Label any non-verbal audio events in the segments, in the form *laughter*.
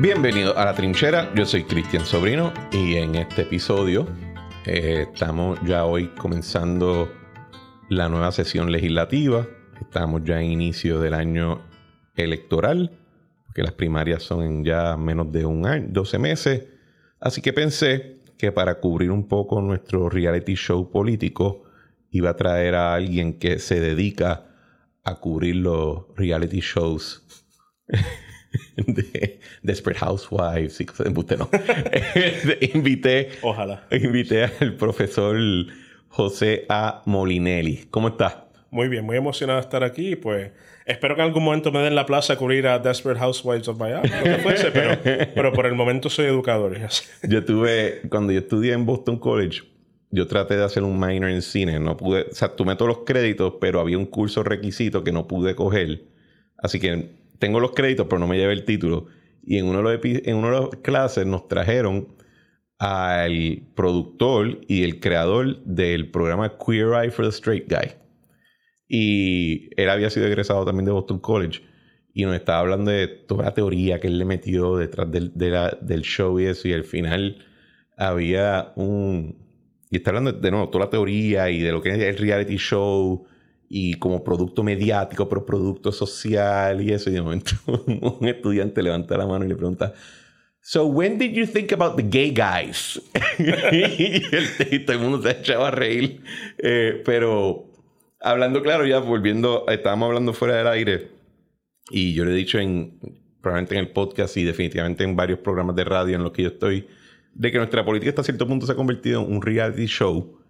Bienvenido a La Trinchera, yo soy Cristian Sobrino y en este episodio eh, estamos ya hoy comenzando la nueva sesión legislativa, estamos ya en inicio del año electoral, porque las primarias son en ya menos de un año, 12 meses, así que pensé que para cubrir un poco nuestro reality show político iba a traer a alguien que se dedica a cubrir los reality shows *laughs* de Desperate Housewives y cosas de no. *laughs* *laughs* invité, Ojalá. invité al profesor José A. Molinelli. ¿Cómo estás? Muy bien, muy emocionado de estar aquí. Pues espero que en algún momento me den la plaza a cubrir a Desperate Housewives of Miami, lo que fuese, pero, *laughs* pero por el momento soy educador. yo tuve, cuando yo estudié en Boston College, yo traté de hacer un minor en cine. No pude, o sea, tomé todos los créditos, pero había un curso requisito que no pude coger. Así que tengo los créditos, pero no me llevé el título. Y en uno de los, en uno de las clases nos trajeron al productor y el creador del programa Queer Eye for the Straight Guy. Y él había sido egresado también de Boston College. Y nos estaba hablando de toda la teoría que él le metió detrás del, del show y eso. Y al final había un... Y está hablando de, toda la teoría y de lo que es el reality show y como producto mediático, pero producto social y eso. Y de momento *laughs* un estudiante levanta la mano y le pregunta, So when did you think about the gay guys? *laughs* y, el, todo el mundo se echaba a reír. Eh, pero hablando claro, ya volviendo, estábamos hablando fuera del aire. Y yo le he dicho en, probablemente en el podcast y definitivamente en varios programas de radio en los que yo estoy, de que nuestra política hasta cierto punto se ha convertido en un reality show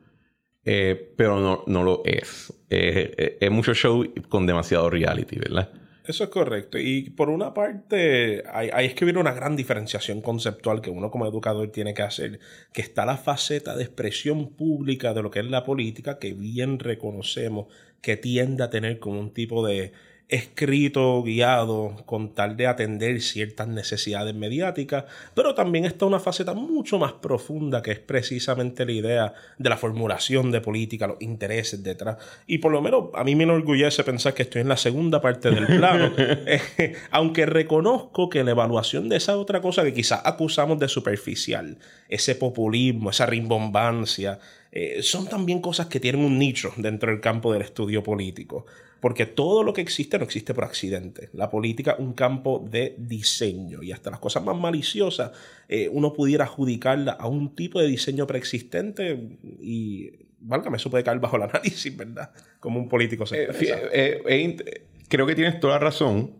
eh, pero no, no, lo es. es mucho show con demasiado reality, ¿verdad? Eso es correcto. Y por una parte, hay, hay, es que viene una gran diferenciación conceptual que uno como educador tiene que hacer, que está la faceta de expresión pública de lo que es la política, que bien reconocemos que tiende a tener como un tipo de escrito, guiado, con tal de atender ciertas necesidades mediáticas, pero también está una faceta mucho más profunda que es precisamente la idea de la formulación de política, los intereses detrás. Y por lo menos a mí me enorgullece pensar que estoy en la segunda parte del plano, *laughs* eh, aunque reconozco que la evaluación de esa otra cosa que quizás acusamos de superficial, ese populismo, esa rimbombancia, eh, son también cosas que tienen un nicho dentro del campo del estudio político. Porque todo lo que existe no existe por accidente. La política un campo de diseño y hasta las cosas más maliciosas eh, uno pudiera adjudicarla a un tipo de diseño preexistente y, válgame, eso puede caer bajo el análisis, *laughs* ¿verdad? Como un político se eh, eh, Creo que tienes toda la razón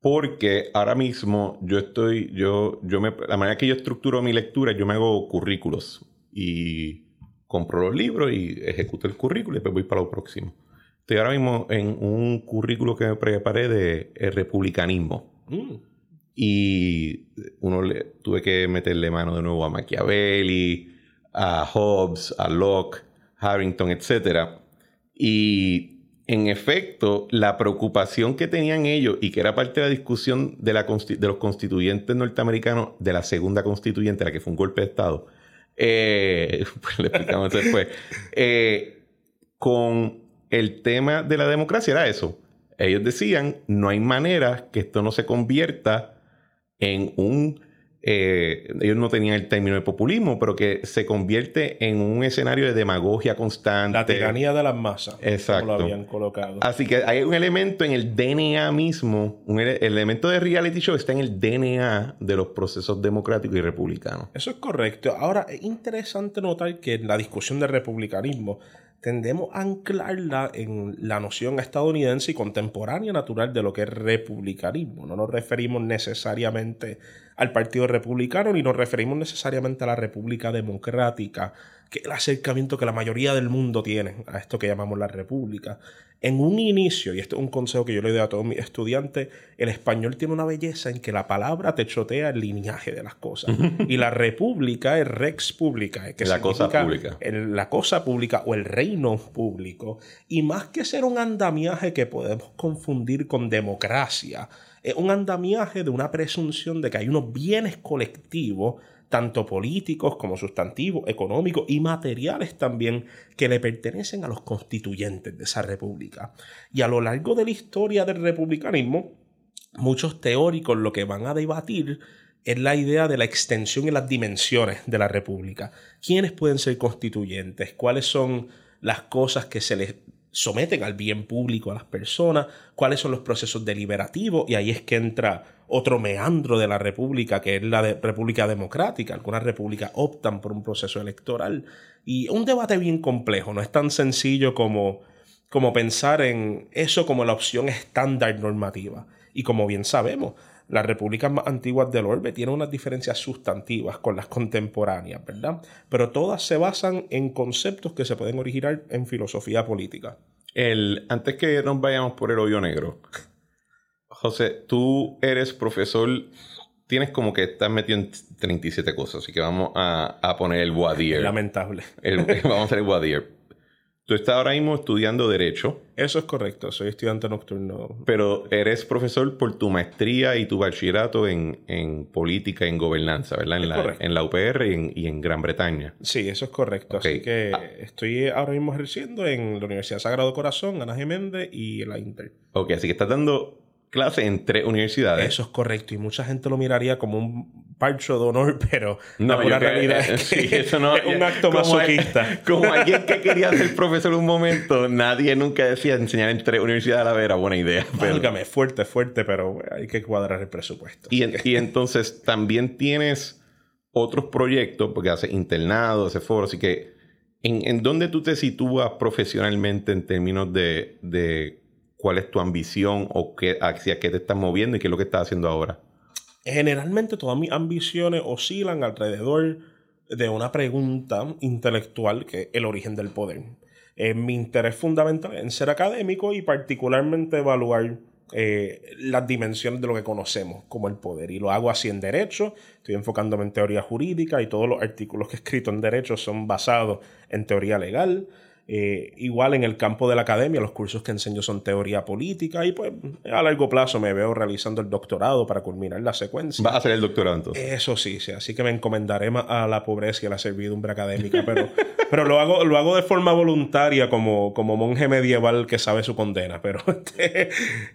porque ahora mismo yo estoy, yo, yo me, la manera que yo estructuro mi lectura, yo me hago currículos y compro los libros y ejecuto el currículo y después voy para lo próximo. Estoy ahora mismo en un currículo que me preparé de eh, republicanismo. Mm. Y uno le, tuve que meterle mano de nuevo a Machiavelli, a Hobbes, a Locke, Harrington, etc. Y en efecto, la preocupación que tenían ellos y que era parte de la discusión de, la de los constituyentes norteamericanos de la segunda constituyente, la que fue un golpe de Estado, eh, *laughs* pues le explicamos después, eh, con el tema de la democracia era eso. Ellos decían, no hay manera que esto no se convierta en un... Eh, ellos no tenían el término de populismo, pero que se convierte en un escenario de demagogia constante. La tiranía de las masas. Exacto. Como lo habían colocado. Así que hay un elemento en el DNA mismo, un el elemento de reality show está en el DNA de los procesos democráticos y republicanos. Eso es correcto. Ahora, es interesante notar que en la discusión del republicanismo tendemos a anclarla en la noción estadounidense y contemporánea natural de lo que es republicanismo. No nos referimos necesariamente al Partido Republicano ni nos referimos necesariamente a la República Democrática que el acercamiento que la mayoría del mundo tiene a esto que llamamos la república. En un inicio, y esto es un consejo que yo le doy a todos mis estudiantes, el español tiene una belleza en que la palabra te chotea el lineaje de las cosas. y la república es rex pública, que la cosa pública. la cosa pública o el reino público. Y más que ser un andamiaje que podemos confundir con democracia, es un andamiaje de una presunción de que hay unos bienes colectivos tanto políticos como sustantivos, económicos y materiales también, que le pertenecen a los constituyentes de esa república. Y a lo largo de la historia del republicanismo, muchos teóricos lo que van a debatir es la idea de la extensión y las dimensiones de la república. ¿Quiénes pueden ser constituyentes? ¿Cuáles son las cosas que se les someten al bien público a las personas, cuáles son los procesos deliberativos, y ahí es que entra otro meandro de la república, que es la república democrática. Algunas repúblicas optan por un proceso electoral. Y un debate bien complejo, no es tan sencillo como, como pensar en eso como la opción estándar normativa. Y como bien sabemos, las repúblicas más antiguas del orbe tienen unas diferencias sustantivas con las contemporáneas, ¿verdad? Pero todas se basan en conceptos que se pueden originar en filosofía política. El, antes que nos vayamos por el hoyo negro, José, tú eres profesor, tienes como que estás metido en 37 cosas, así que vamos a, poner el Wadier. Lamentable. *laughs* vamos a hacer el Wadier. Tú estás ahora mismo estudiando Derecho. Eso es correcto, soy estudiante nocturno. Pero eres profesor por tu maestría y tu bachillerato en, política y en gobernanza, ¿verdad? En, la, en la, UPR y en, Gran Bretaña. Sí, eso es correcto. Así que ah. estoy ahora mismo ejerciendo en la Universidad Sagrado Corazón, Ana Geméndez y la Inter. Ok, así que estás dando clase en tres universidades. Eso es correcto. Y mucha gente lo miraría como un parcho de honor, *laughs* pero no, la realidad es *laughs* que eso no, es un acto masoquista. *laughs* como alguien que quería ser profesor un momento, nadie nunca decía enseñar en tres universidades a la vez era buena idea. Válgame, fuerte, fuerte, pero hay que cuadrar el presupuesto. Y, y entonces también tienes otros proyectos, porque haces internado, haces foros, así que ¿en, ¿en dónde tú te sitúas profesionalmente en términos de, de cuál es tu ambición o qué, hacia qué te estás moviendo y qué es lo que estás haciendo ahora? Generalmente todas mis ambiciones oscilan alrededor de una pregunta intelectual que es el origen del poder. Eh, mi interés fundamental en ser académico y particularmente evaluar eh, las dimensiones de lo que conocemos como el poder. Y lo hago así en derecho, estoy enfocándome en teoría jurídica y todos los artículos que he escrito en derecho son basados en teoría legal. Eh, igual en el campo de la academia, los cursos que enseño son teoría política y pues a largo plazo me veo realizando el doctorado para culminar la secuencia. ¿Vas a hacer el doctorado entonces? Eso sí, sí, así que me encomendaré más a la pobreza y a la servidumbre académica, pero, *laughs* pero lo, hago, lo hago de forma voluntaria como, como monje medieval que sabe su condena. Pero *laughs* este,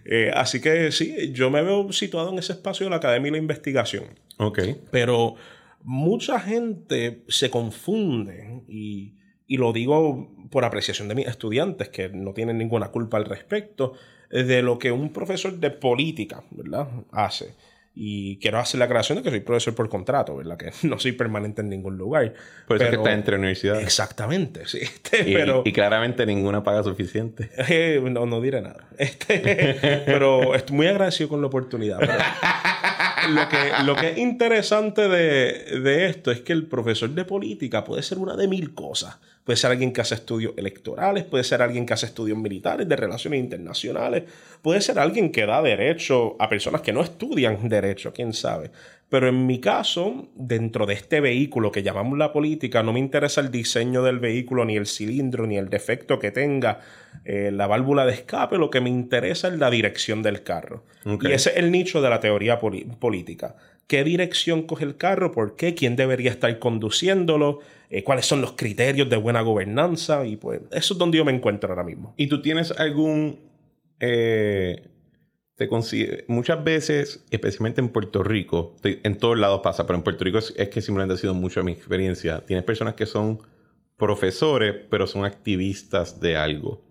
eh, así que sí, yo me veo situado en ese espacio de la academia y la investigación. Ok. Pero mucha gente se confunde y y lo digo por apreciación de mis estudiantes, que no tienen ninguna culpa al respecto, de lo que un profesor de política, ¿verdad?, hace. Y quiero hacer la aclaración de que soy profesor por contrato, ¿verdad? Que *laughs* no soy permanente en ningún lugar. Por eso es que está entre universidades. Exactamente, sí. Este, y, pero, y, claramente ninguna paga suficiente. Eh, *laughs* no, no diré nada. Este, *laughs* pero estoy muy agradecido con la oportunidad. lo, que, lo que es interesante de, de esto es que el profesor de política puede ser una de mil cosas puede ser alguien que hace estudios electorales, puede ser alguien que hace estudios militares, de relaciones internacionales, puede ser alguien que da derecho a personas que no estudian derecho, quién sabe. Pero en mi caso, dentro de este vehículo que llamamos la política, no me interesa el diseño del vehículo, ni el cilindro, ni el defecto que tenga eh, la válvula de escape, lo que me interesa es la dirección del carro. Y ese es el nicho de la teoría política. ¿Qué dirección coge el carro? ¿Por qué? ¿Quién debería estar conduciéndolo? Eh, cuáles son los criterios de buena gobernanza y pues eso es donde yo me encuentro ahora mismo. ¿Y tú tienes algún... Eh, te muchas veces, especialmente en Puerto Rico, en todos lados pasa, pero en Puerto Rico es, que simplemente ha sido mucho mi experiencia, tienes personas que son profesores, pero son activistas de algo.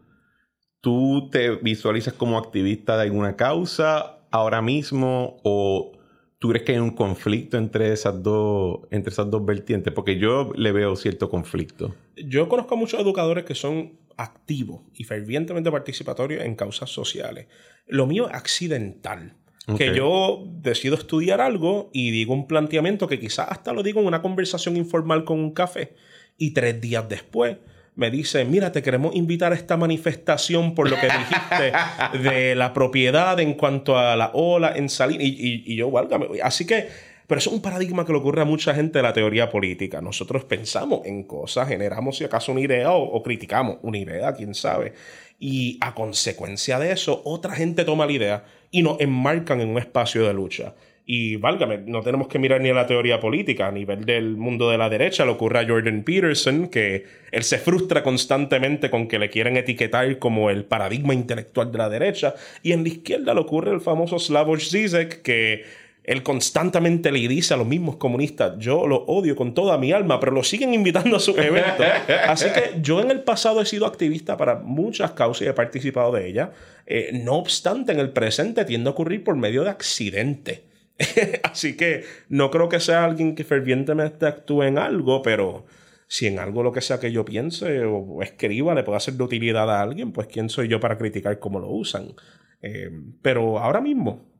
¿Tú te visualizas como activista de alguna causa ahora mismo o ¿Tú crees que hay un conflicto entre esas dos, entre esas dos vertientes? Porque yo le veo cierto conflicto. Yo conozco a muchos educadores que son activos y fervientemente participatorios en causas sociales. Lo mío es accidental. Que yo decido estudiar algo y digo un planteamiento que quizás hasta lo digo en una conversación informal con un café Y tres días después me dice, mira, te queremos invitar a esta manifestación por lo que dijiste *laughs* de la propiedad en cuanto a la ola en salir. Y, y, yo, válgame. Así que, pero eso es un paradigma que le ocurre a mucha gente de la teoría política. Nosotros pensamos en cosas, generamos si acaso una idea o, o criticamos una idea, quién sabe. Y a consecuencia de eso, otra gente toma la idea y nos enmarcan en un espacio de lucha. Y válgame, no tenemos que mirar ni a la teoría política, a nivel del mundo de la derecha, le ocurre a Jordan Peterson, que él se frustra constantemente con que le quieren etiquetar como el paradigma intelectual de la derecha, y en la izquierda le ocurre el famoso Slavoj Zizek, que él constantemente le dice a los mismos comunistas, yo lo odio con toda mi alma, pero lo siguen invitando a sus eventos. Así que yo en el pasado he sido activista para muchas causas y he participado de ellas. Eh, no obstante, en el presente tiende a ocurrir por medio de accidente. *laughs* Así que no creo que sea alguien que fervientemente actúe en algo, pero si en algo lo que sea que yo piense o escriba le pueda ser de utilidad a alguien, pues quién soy yo para criticar cómo lo usan. Eh, pero ahora mismo,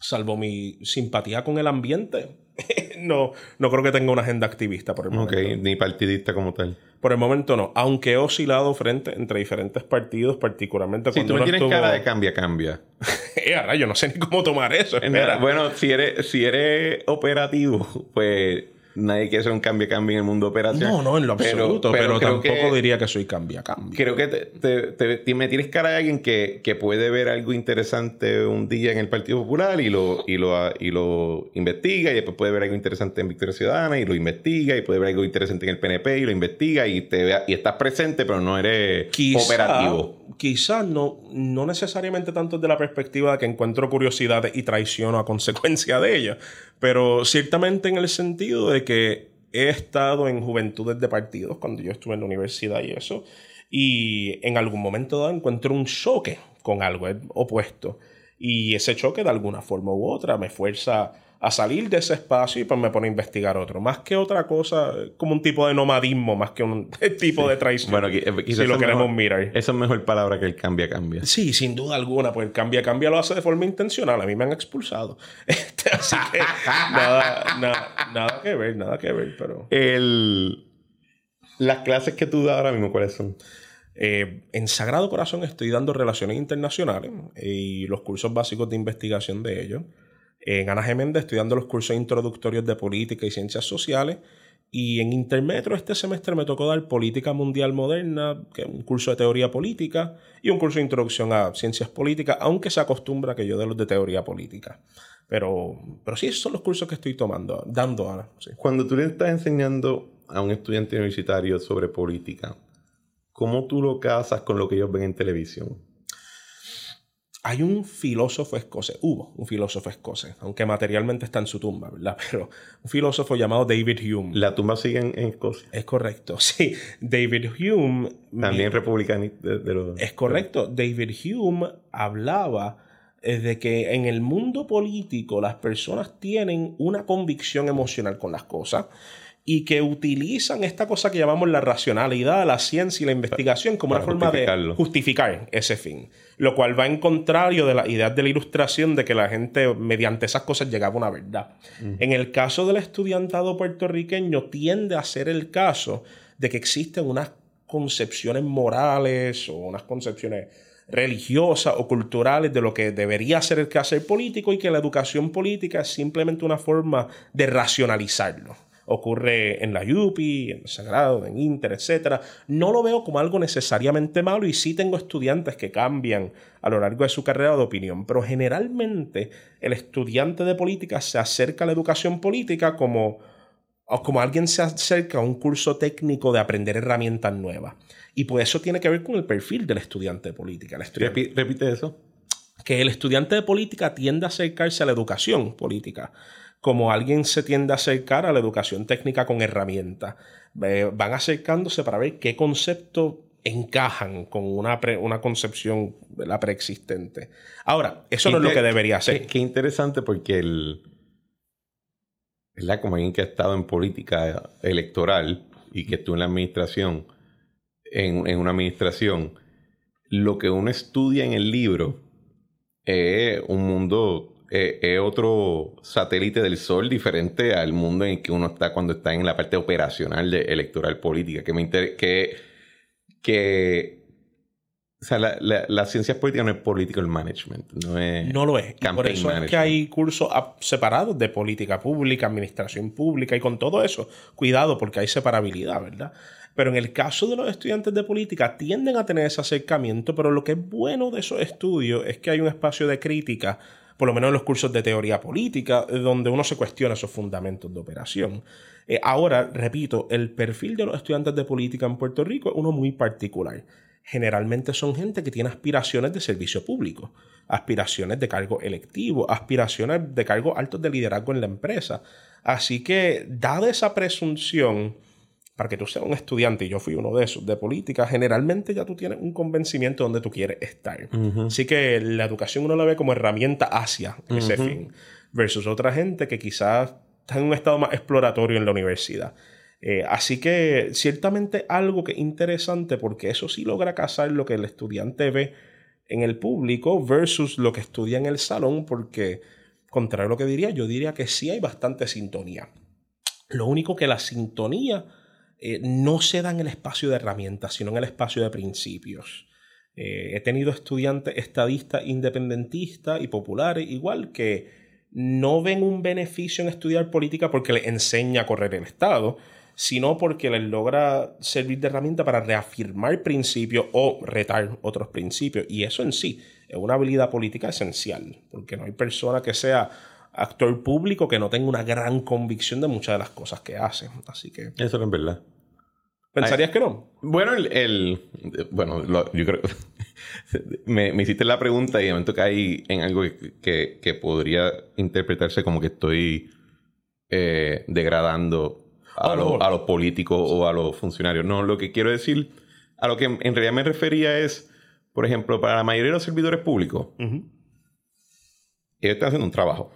salvo mi simpatía con el ambiente, *laughs* no, no creo que tenga una agenda activista por el momento. Ok, ni partidista como tal. Por el momento no, aunque he oscilado frente entre diferentes partidos, particularmente si cuando tú no uno tienes estuvo- cara de cambia, cambia. *laughs* Eh, ahora yo no sé ni cómo tomar eso. espera. Bueno, si eres, si eres operativo, pues nadie quiere ser un cambia, cambia en el mundo de operación. no, no, en lo Pero- absoluto, pero, creo tampoco que- diría que soy cambia cambia. Creo que te, te- te- me tienes cara de alguien que, que puede ver algo interesante un día en el Partido Popular y lo, y, lo, y lo investiga, y después puede ver algo interesante en Victoria Ciudadana y lo investiga, y puede ver algo interesante en el PNP y lo investiga, y, te y estás presente, pero no eres operativo. Quizás no, no necesariamente tanto desde la perspectiva de que encuentro curiosidades y traiciono a consecuencia de ello, pero ciertamente en el sentido de que he estado en juventudes de partidos cuando yo estuve en la universidad y eso, y en algún momento dado encuentro un choque con algo opuesto. Y ese choque de alguna forma u otra me fuerza a salir de ese espacio y pues me pone a investigar otro. Más que otra cosa, como un tipo de nomadismo, más que un *laughs* tipo de traición. Bueno, eh, quizás si lo queremos mejor- mirar. Eso es mejor palabra que el cambia, cambia. Sí, sin duda alguna, pues el cambia cambia lo hace de forma intencional. A mí me han expulsado. *laughs* Este, así que *laughs* nada, nada, nada que ver, nada que ver, pero El, las clases que tú das ahora mismo, ¿cuáles son? eh, en Sagrado Corazón estoy dando relaciones internacionales y los cursos básicos de investigación de ellos. En Ana Geméndez estoy dando los cursos introductorios de política y ciencias sociales. Y en Intermetro este semestre me tocó dar Política Mundial Moderna, que es un curso de teoría política, y un curso de introducción a ciencias políticas, aunque se acostumbra que yo dé los de teoría política. Pero, pero sí, esos son los cursos que estoy tomando, dando ahora. sí. Cuando tú le estás enseñando a un estudiante universitario sobre política, ¿cómo tú lo casas con lo que ellos ven en televisión? Hay un filósofo escocés, hubo un filósofo escocés, aunque materialmente está en su tumba, ¿verdad? *laughs* Pero un filósofo llamado David Hume. La tumba sigue en, en Escocia. Es correcto, *laughs* sí. David Hume. También republicano de, de los... Es correcto. David Hume hablaba eh, de que en el mundo político las personas tienen una convicción emocional con las cosas y que utilizan esta cosa que llamamos la racionalidad, la ciencia y la investigación como Para una forma de justificar ese fin. Lo cual va en contrario de las ideas de la ilustración de que la gente mediante esas cosas llegaba a una verdad. En el caso del estudiantado puertorriqueño tiende a ser el caso de que existen unas concepciones morales o unas concepciones religiosas o culturales de lo que debería ser el quehacer político y que la educación política es simplemente una forma de racionalizarlo. Ocurre en la UPI, en el Sagrado, en Inter, etc. No lo veo como algo necesariamente malo y sí tengo estudiantes que cambian a lo largo de su carrera de opinión, pero generalmente el estudiante de política se acerca a la educación política como o como alguien se acerca a un curso técnico de aprender herramientas nuevas. Y pues eso tiene que ver con el perfil del estudiante de política. El estudiante, Repi- repite eso. que el estudiante de política tiende a acercarse a la educación política, como alguien se tiende a acercar a la educación técnica con herramientas. Eh, van acercándose para ver qué conceptos encajan con una, pre- una concepción la preexistente. Ahora, eso no es lo Qué- que debería Qué, ser. qué interesante porque el... ¿Verdad? Como alguien que ha estado en política electoral y que estuvo en la administración, en, en una administración, lo que uno estudia en el libro es un mundo eh, es otro satélite del Sol diferente al mundo en que uno está cuando está en la parte operacional de electoral política. Que me que, que o sea, la, la, la, ciencia política no es political management, no es. No lo es. por eso es que hay cursos separados de política pública, administración pública y con todo eso. Cuidado, porque hay separabilidad, ¿verdad? Pero en el caso de los estudiantes de política, tienden a tener ese acercamiento, pero lo que es bueno de esos estudios es que hay un espacio de crítica por lo menos en los cursos de teoría política, donde uno se cuestiona esos fundamentos de operación. Eh, ahora, repito, el perfil de los estudiantes de política en Puerto Rico es uno muy particular. Generalmente son gente que tiene aspiraciones de servicio público, aspiraciones de cargo electivo, aspiraciones de cargos altos de liderazgo en la empresa. Así que, dada esa presunción, para que tú seas un estudiante, y yo fui uno de esos, de política, generalmente ya tú tienes un convencimiento donde tú quieres estar. Así que la educación uno la ve como herramienta hacia ese fin, versus otra gente que quizás está en un estado más exploratorio en la universidad. Eh, así que ciertamente algo que es interesante porque eso sí logra casar lo que el estudiante ve en el público versus lo que estudia en el salón porque, contrario a lo que diría, yo diría que sí hay bastante sintonía. Lo único que la sintonía eh, no se da en el espacio de herramientas, sino en el espacio de principios. Eh, he tenido estudiantes estadistas independentistas y populares, igual que no ven un beneficio en estudiar política porque les enseña a correr el Estado, sino porque les logra servir de herramienta para reafirmar principios o retar otros principios. Y eso en sí es una habilidad política esencial, porque no hay persona que sea actor público que no tenga una gran convicción de muchas de las cosas que hace. Así que. Eso no es verdad. ¿Pensarías que no? Bueno, el, bueno, yo creo *laughs* me, me, hiciste la pregunta y de momento caí en algo que, que, podría interpretarse como que estoy eh, degradando a, a, los políticos o a los funcionarios. No, lo que quiero decir, a lo que en realidad me refería es, por ejemplo, para la mayoría de los servidores públicos, ellos están haciendo un trabajo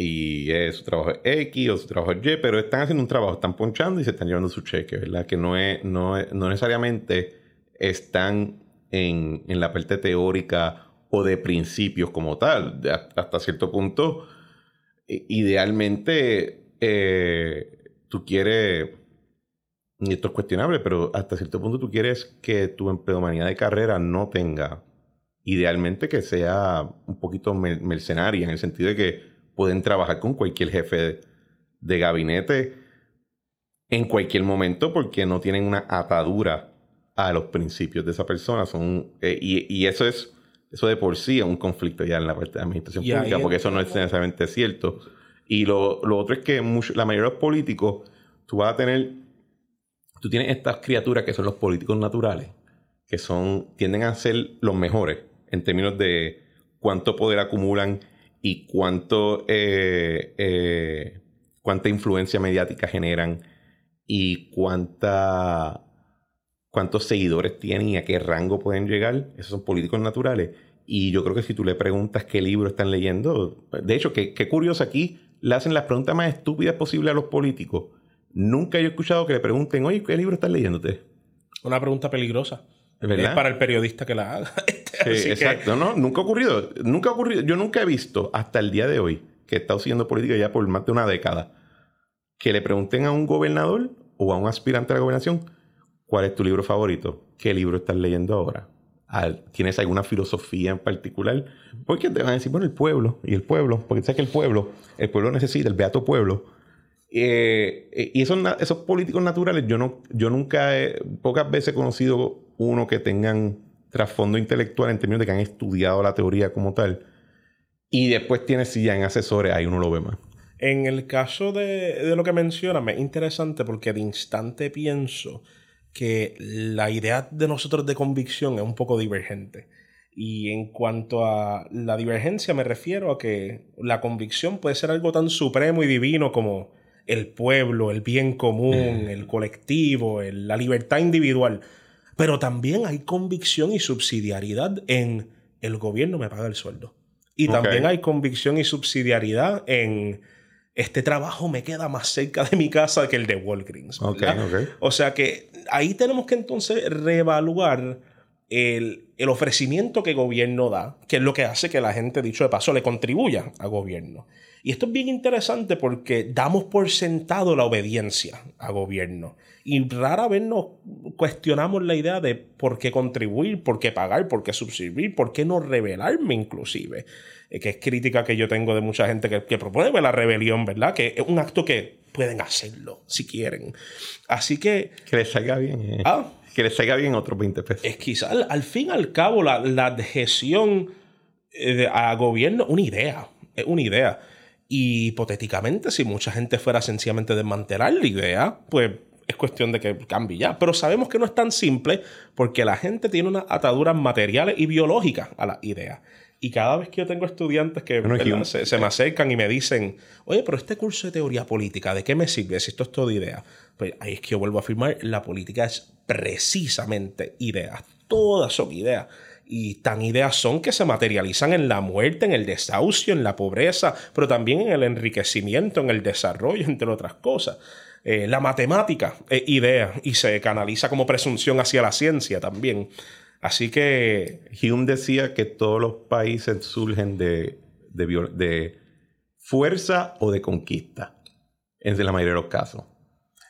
y es su trabajo X o su trabajo Y, pero están haciendo un trabajo, están ponchando y se están llevando su cheque, ¿verdad? Que no, es, no, no necesariamente están en, en, la parte teórica o de principios como tal. hasta cierto punto, idealmente, eh, tú quieres, y esto es cuestionable, pero hasta cierto punto tú quieres que tu empleomanía de carrera no tenga, idealmente que sea un poquito mercenaria, en el sentido de que pueden trabajar con cualquier jefe de, gabinete en cualquier momento porque no tienen una atadura a los principios de esa persona. Son, eh, y, eso es eso de por sí es un conflicto ya en la parte de administración pública, porque eso no es necesariamente cierto. Y lo, otro es que la mayoría de los políticos, tú vas a tener, tú tienes estas criaturas que son los políticos naturales, que son, tienden a ser los mejores en términos de cuánto poder acumulan y cuánto, eh, eh, cuánta influencia mediática generan y cuánta, cuántos seguidores tienen y a qué rango pueden llegar. Esos son políticos naturales. Y yo creo que si tú le preguntas qué libro están leyendo, de hecho, qué, qué curioso aquí, le hacen las preguntas más estúpidas posibles a los políticos. Nunca he escuchado que le pregunten, oye, ¿qué libro están leyéndote? Una pregunta peligrosa. Es para el periodista que la haga. *laughs* *laughs* exacto. No, nunca ha ocurrido. Nunca ha ocurrido. Yo nunca he visto hasta el día de hoy, que he estado siguiendo política ya por más de una década, que le pregunten a un gobernador o a un aspirante a la gobernación, ¿cuál es tu libro favorito? ¿Qué libro estás leyendo ahora? ¿Tienes alguna filosofía en particular? Porque te van a decir, bueno, el pueblo y el pueblo, porque sabes que el pueblo, el pueblo necesita, el beato pueblo. Eh, eh, y esos, esos políticos naturales, yo, no, yo nunca, he, pocas veces he conocido uno que tengan trasfondo intelectual en términos de que han estudiado la teoría como tal. Y después tiene si ya en asesores, ahí uno lo ve más. En el caso de, de lo que menciona, me es interesante porque de instante pienso que la idea de nosotros de convicción es un poco divergente. Y en cuanto a la divergencia, me refiero a que la convicción puede ser algo tan supremo y divino como el pueblo, el bien común, el colectivo, la libertad individual. Pero también hay convicción y subsidiariedad en el gobierno me paga el sueldo. Y también hay convicción y subsidiariedad en este trabajo me queda más cerca de mi casa que el de Walgreens. o sea que ahí tenemos que entonces reevaluar el, el, ofrecimiento que el gobierno da, que es lo que hace que la gente, dicho de paso, le contribuya al gobierno. Y esto es bien interesante porque damos por sentado la obediencia al gobierno. Y rara vez nos cuestionamos la idea de por qué contribuir, por qué pagar, por qué subsistir, por qué no rebelarme inclusive. Eh, que es crítica que yo tengo de mucha gente que, que propone la rebelión, ¿verdad? Que es un acto que pueden hacerlo si quieren. Así que... Que les salga bien. Eh. Ah, que les salga bien otros 20 pesos. Es quizá al, fin y al cabo la, la adhesión eh, a gobierno, una idea, es una idea. Y hipotéticamente, si mucha gente fuera sencillamente desmantelar la idea, pues es cuestión de que cambie ya. Pero sabemos que no es tan simple porque la gente tiene unas ataduras materiales y biológicas a la idea. Y cada vez que yo tengo estudiantes que se, me acercan y me dicen, oye, pero este curso de teoría política, ¿de qué me sirve si esto es todo idea? Pues ahí es que yo vuelvo a afirmar, la política es precisamente ideas. Todas son ideas. Y tan ideas son que se materializan en la muerte, en el desahucio, en la pobreza, pero también en el enriquecimiento, en el desarrollo, *laughs* entre otras cosas. Eh, la matemática es idea y se canaliza como presunción hacia la ciencia también. Así que... Hume decía que todos los países surgen de, de, fuerza o de conquista, en la mayoría de los casos.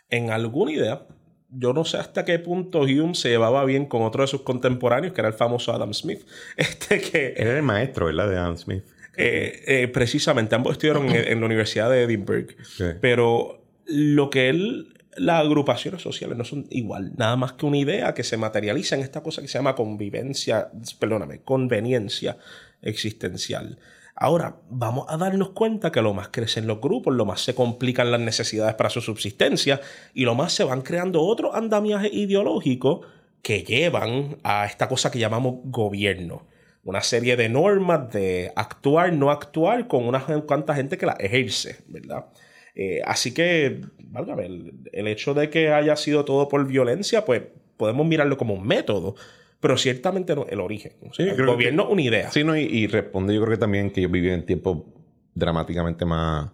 En alguna idea, yo no sé hasta qué punto Hume se llevaba bien con otro de sus contemporáneos, que era el famoso Adam Smith. *laughs* Este que... era el maestro, ¿verdad? De Adam Smith. Eh, eh, precisamente, ambos estudiaron en, la Universidad de Edinburgh. Pero lo que él, las agrupaciones sociales no son igual, nada más que una idea que se materializa en esta cosa que se llama convivencia, perdóname, conveniencia existencial. Ahora, vamos a darnos cuenta que lo más crecen los grupos, lo más se complican las necesidades para su subsistencia y lo más se van creando otros andamiajes ideológicos que llevan a esta cosa que llamamos gobierno. Una serie de normas de actuar, no actuar con una cuanta gente que la ejerce, ¿verdad? Eh, así que, válgame, el, hecho de que haya sido todo por violencia, pues podemos mirarlo como un método pero ciertamente no el origen. el gobierno una idea. Sí, no, y, responde yo creo que también que ellos viven en tiempos dramáticamente más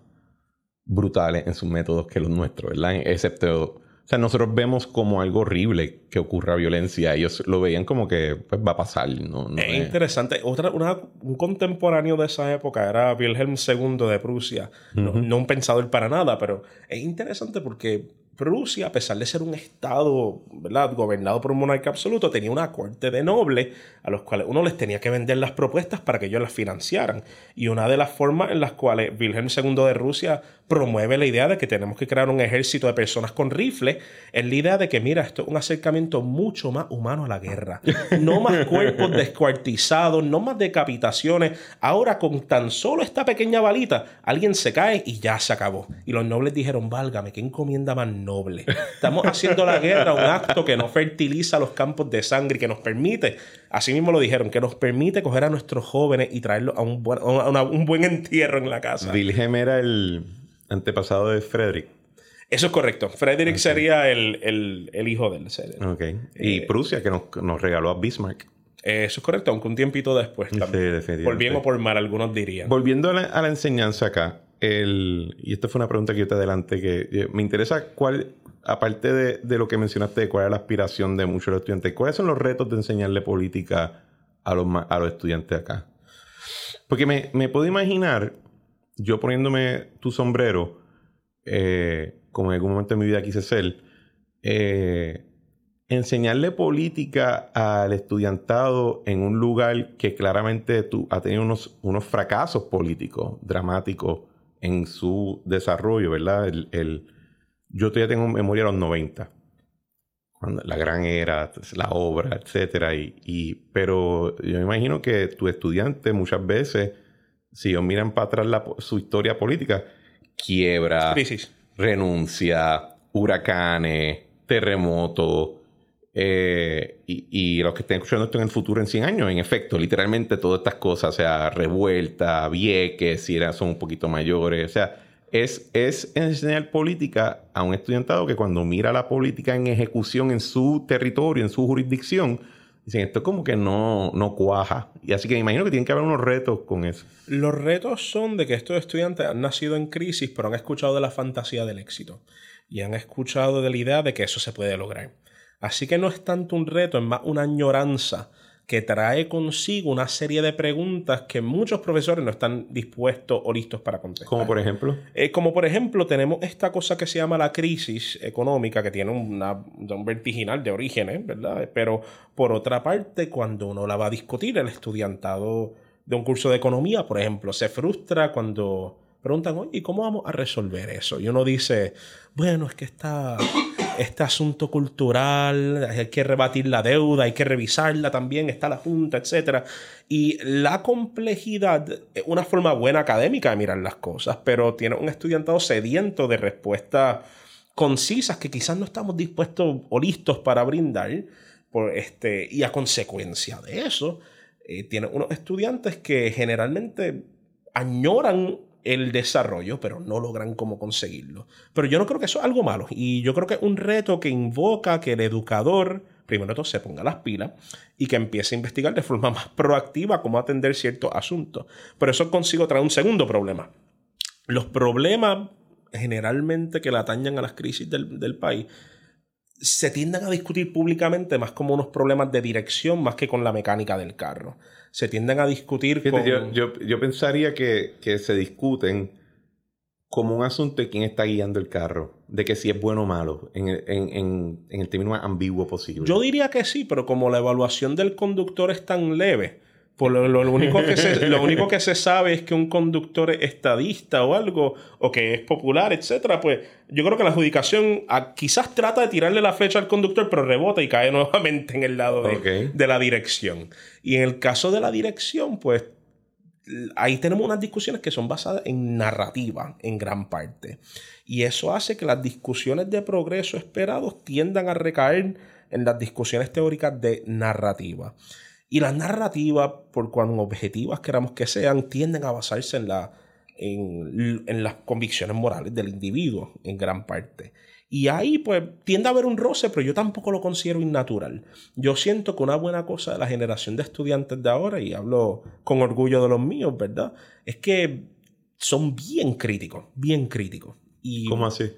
brutales en sus métodos que los nuestros, ¿verdad? Excepto, o sea, nosotros vemos como algo horrible que ocurra violencia. Ellos lo veían como que pues, va a pasar. No, es, interesante. Otra, un contemporáneo de esa época era Wilhelm II de Prusia. no, no, un pensador para nada, pero es interesante porque Prusia, a pesar de ser un estado ¿verdad? gobernado por un monarca absoluto, tenía una corte de nobles a los cuales uno les tenía que vender las propuestas para que ellos las financiaran. Y una de las formas en las cuales Wilhelm II de Rusia promueve la idea de que tenemos que crear un ejército de personas con rifles es la idea de que, mira, esto es un acercamiento mucho más humano a la guerra. No más *laughs* cuerpos descuartizados, no más decapitaciones. Ahora, con tan solo esta pequeña balita, alguien se cae y ya se acabó. Y los nobles dijeron, válgame, qué encomienda más noble. Estamos haciendo la guerra un acto que no fertiliza los campos de sangre y que nos permite, así mismo lo dijeron, que nos permite coger a nuestros jóvenes y traerlos a un buen, un buen entierro en la casa. Wilhelm era el antepasado de Frederick. Eso es correcto. Frederick sería el, hijo del ser. Ok. Y eh, Prusia, que nos, regaló a Bismarck. Eso es correcto, aunque un tiempito después también. Sí, por bien o por mal, algunos dirían. Volviendo a la, enseñanza acá, el, y esta fue una pregunta que yo te adelante, que me interesa cuál, aparte de, lo que mencionaste, de cuál es la aspiración de muchos de los estudiantes, ¿cuáles son los retos de enseñarle política a los, a los estudiantes acá? Porque me, me puedo imaginar yo poniéndome tu sombrero, eh, como en algún momento de mi vida quise ser, eh, enseñarle política al estudiantado en un lugar que claramente tú, ha tenido unos, unos fracasos políticos dramáticos en su desarrollo, ¿verdad? El, yo todavía tengo memoria de los 90, cuando la gran era, la obra, etcétera, y, y, pero yo me imagino que tu estudiante muchas veces si ellos miran para atrás su historia política, quiebra, crisis, renuncia, huracanes, terremotos. Eh, y, los que estén escuchando esto en el futuro en 100 años, en efecto, literalmente todas estas cosas, o sea, revuelta, vieques, si eran, son un poquito mayores, o sea, es, es enseñar política a un estudiantado que cuando mira la política en ejecución en su territorio, en su jurisdicción, Dicen, esto como que no, no cuaja. Y así que me imagino que tienen que haber unos retos con eso. Los retos son de que estos estudiantes han nacido en crisis, pero han escuchado de la fantasía del éxito. Y han escuchado de la idea de que eso se puede lograr. Así que no es tanto un reto, es más una añoranza que trae consigo una serie de preguntas que muchos profesores no están dispuestos o listos para contestar. Como por ejemplo. Eh, como por ejemplo, tenemos esta cosa que se llama la crisis económica, que tiene una, un vertiginal de orígenes, ¿verdad? Pero por otra parte, cuando uno la va a discutir, el estudiantado de un curso de economía, por ejemplo, se frustra cuando preguntan, oye, ¿y cómo vamos a resolver eso? Y uno dice, bueno, es que está este asunto cultural, hay que rebatir la deuda, hay que revisarla también, está la Junta, etc. Y la complejidad es una forma buena académica de mirar las cosas, pero tiene un estudiantado sediento de respuestas concisas que quizás no estamos dispuestos o listos para brindar. Por este, y a consecuencia de eso, eh, tiene unos estudiantes que generalmente añoran el desarrollo, pero no logran cómo conseguirlo. Pero yo no creo que eso es algo malo. Y yo creo que es un reto que invoca que el educador, primero todo, se ponga las pilas y que empiece a investigar de forma más proactiva cómo atender ciertos asuntos. Pero eso consigo traer un segundo problema. Los problemas generalmente que le atañan a las crisis del, del país se tienden a discutir públicamente más como unos problemas de dirección más que con la mecánica del carro se tienden a discutir con... yo, pensaría que, se discuten como un asunto de quién está guiando el carro, de que si es bueno o malo, en el, en el término más ambiguo posible. Yo diría que sí, pero como la evaluación del conductor es tan leve, por lo, único que se, lo *laughs* único que se sabe es que un conductor es estadista o algo, o que es popular, etcétera, pues yo creo que la adjudicación ah, quizás trata de tirarle la flecha al conductor, pero rebota y cae *laughs* nuevamente en el lado de, de la dirección. Y en el caso de la dirección, pues ahí tenemos unas discusiones que son basadas en narrativa en gran parte. Y eso hace que las discusiones de progreso esperados tiendan a recaer en las discusiones teóricas de narrativa. Y las narrativas, por cuán objetivas queramos que sean, tienden a basarse en, la, en, las convicciones morales del individuo, en gran parte. Y ahí, pues, tiende a haber un roce, pero yo tampoco lo considero innatural. Yo siento que una buena cosa de la generación de estudiantes de ahora, y hablo con orgullo de los míos, ¿verdad? Es que son bien críticos, bien críticos. Y ¿Cómo así?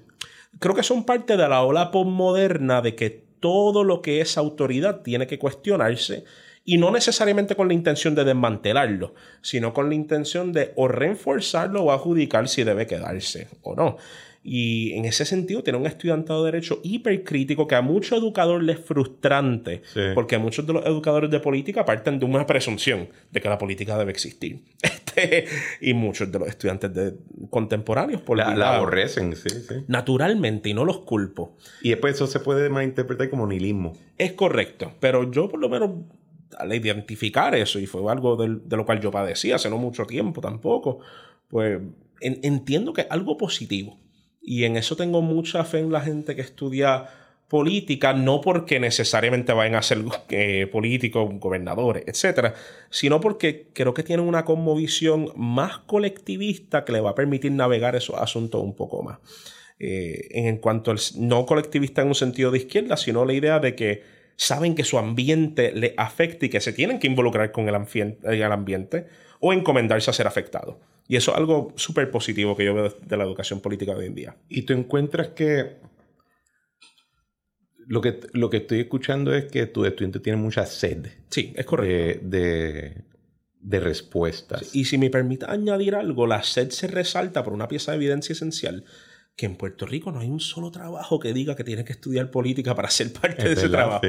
Creo que son parte de la ola postmoderna de que todo lo que es autoridad tiene que cuestionarse y no necesariamente con la intención de desmantelarlo, sino con la intención de o reforzarlo o adjudicar si debe quedarse o no. Y en ese sentido tiene un estudiantado de derecho hipercrítico que a mucho educador le es frustrante, porque muchos de los educadores de política parten de una presunción de que la política debe existir. *laughs* Este, y muchos de los estudiantes de, contemporáneos por la, la aborrecen, sí, sí. Naturalmente, y no los culpo. Y después eso se puede malinterpretar como nihilismo. Es correcto, pero yo por lo menos al identificar eso, y fue algo de lo cual yo padecía hace no mucho tiempo tampoco, pues entiendo que es algo positivo. Y en eso tengo mucha fe en la gente que estudia política, no porque necesariamente vayan a ser eh, políticos, gobernadores, etcétera, sino porque creo que tienen una conmovisión más colectivista que le va a permitir navegar esos asuntos un poco más. Eh, en cuanto al no colectivista en un sentido de izquierda, sino la idea de que saben que su ambiente le afecta y que se tienen que involucrar con el, ambiente o encomendarse a ser afectados. Y eso es algo súper positivo que yo veo de la educación política de hoy en día. Y tú encuentras que lo que, lo que estoy escuchando es que tu estudiante tiene mucha sed. Sí, es correcto. De, de, respuestas. Y si me permite añadir algo, la sed se resalta por una pieza de evidencia esencial que en Puerto Rico no hay un solo trabajo que diga que tienes que estudiar política para ser *laughs* parte de ese trabajo.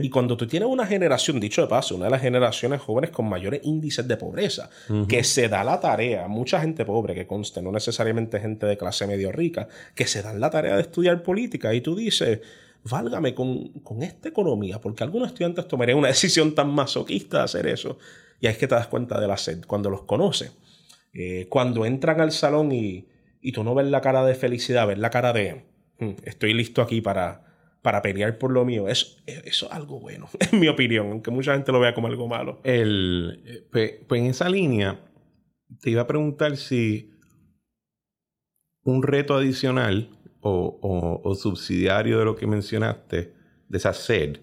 Y cuando tú tienes una generación, dicho de paso, una de las generaciones jóvenes con mayores índices de pobreza, que se da la tarea, mucha gente pobre que conste, no necesariamente gente de clase medio rica, que se dan la tarea de estudiar política y tú dices, válgame con, con esta economía, porque algunos estudiantes tomarían una *laughs* decisión tan masoquista de hacer eso. Y ahí es que te das cuenta de la sed, cuando los conoces. Eh, cuando entran al salón y y tú no ves la cara de felicidad, ves la cara de hmm, estoy listo aquí para, para pelear por lo mío. Eso, eso es algo bueno, *laughs* en mi opinión, aunque mucha gente lo vea como algo malo. El, pues, pues, en esa línea, te iba a preguntar si un reto adicional o, subsidiario de lo que mencionaste, de esa sed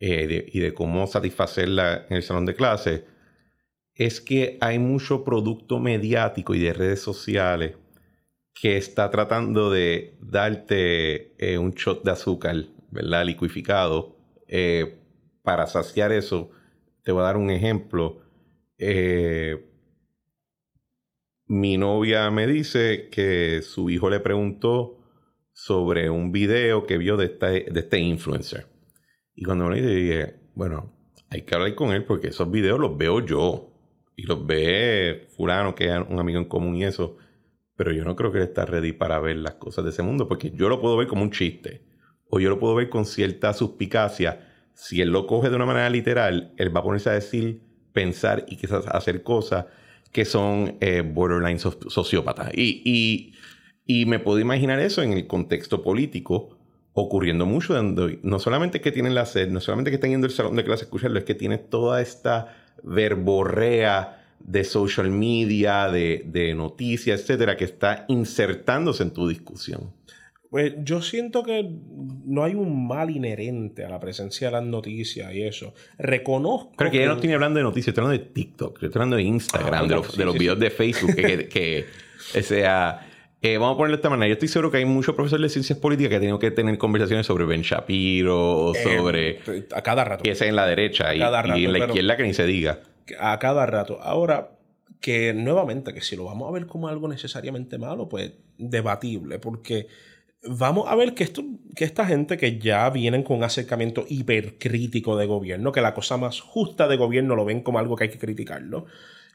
eh, y de cómo satisfacerla en el salón de clase, es que hay mucho producto mediático y de redes sociales que está tratando de darte eh, un shot de azúcar ¿verdad? Liquificado. Eh, para saciar eso, te voy a dar un ejemplo. Eh, mi novia me dice que su hijo le preguntó sobre un video que vio de, de este influencer. Y cuando lo dije, bueno, hay que hablar con él porque esos videos los veo yo. Y los ve fulano, que es un amigo en común y eso. Pero yo no creo que él está ready para ver las cosas de ese mundo porque yo lo puedo ver como un chiste. O yo lo puedo ver con cierta suspicacia. Si él lo coge de una manera literal, él va a ponerse a decir, pensar y quizás hacer cosas que son eh, borderline sociópatas. Y, y, me puedo imaginar eso en el contexto político ocurriendo mucho. No solamente que tienen la sed, no solamente que están yendo al salón de clase a escucharlo, es que tienen toda esta verborrea de social media, de, de noticias, etcétera, que está insertándose en tu discusión. Pues yo siento que no hay un mal inherente a la presencia de las noticias y eso. Reconozco. Creo que, ya no estoy hablando de noticias, estoy hablando de TikTok, estoy hablando de Instagram, ah, de, los, de los videos de Facebook, que, que, que *laughs* sea eh, vamos a ponerlo de esta manera. Yo estoy seguro que hay muchos profesores de ciencias políticas que han tenido que tener conversaciones sobre Ben Shapiro, o eh, sobre. a cada rato. Que es en la derecha y, en la izquierda que ni se diga. A cada rato. Ahora, que nuevamente, que si lo vamos a ver como algo necesariamente malo, pues debatible, porque vamos a ver que, esto, que esta gente que ya vienen con un acercamiento hipercrítico de gobierno, que la cosa más justa de gobierno lo ven como algo que hay que criticarlo.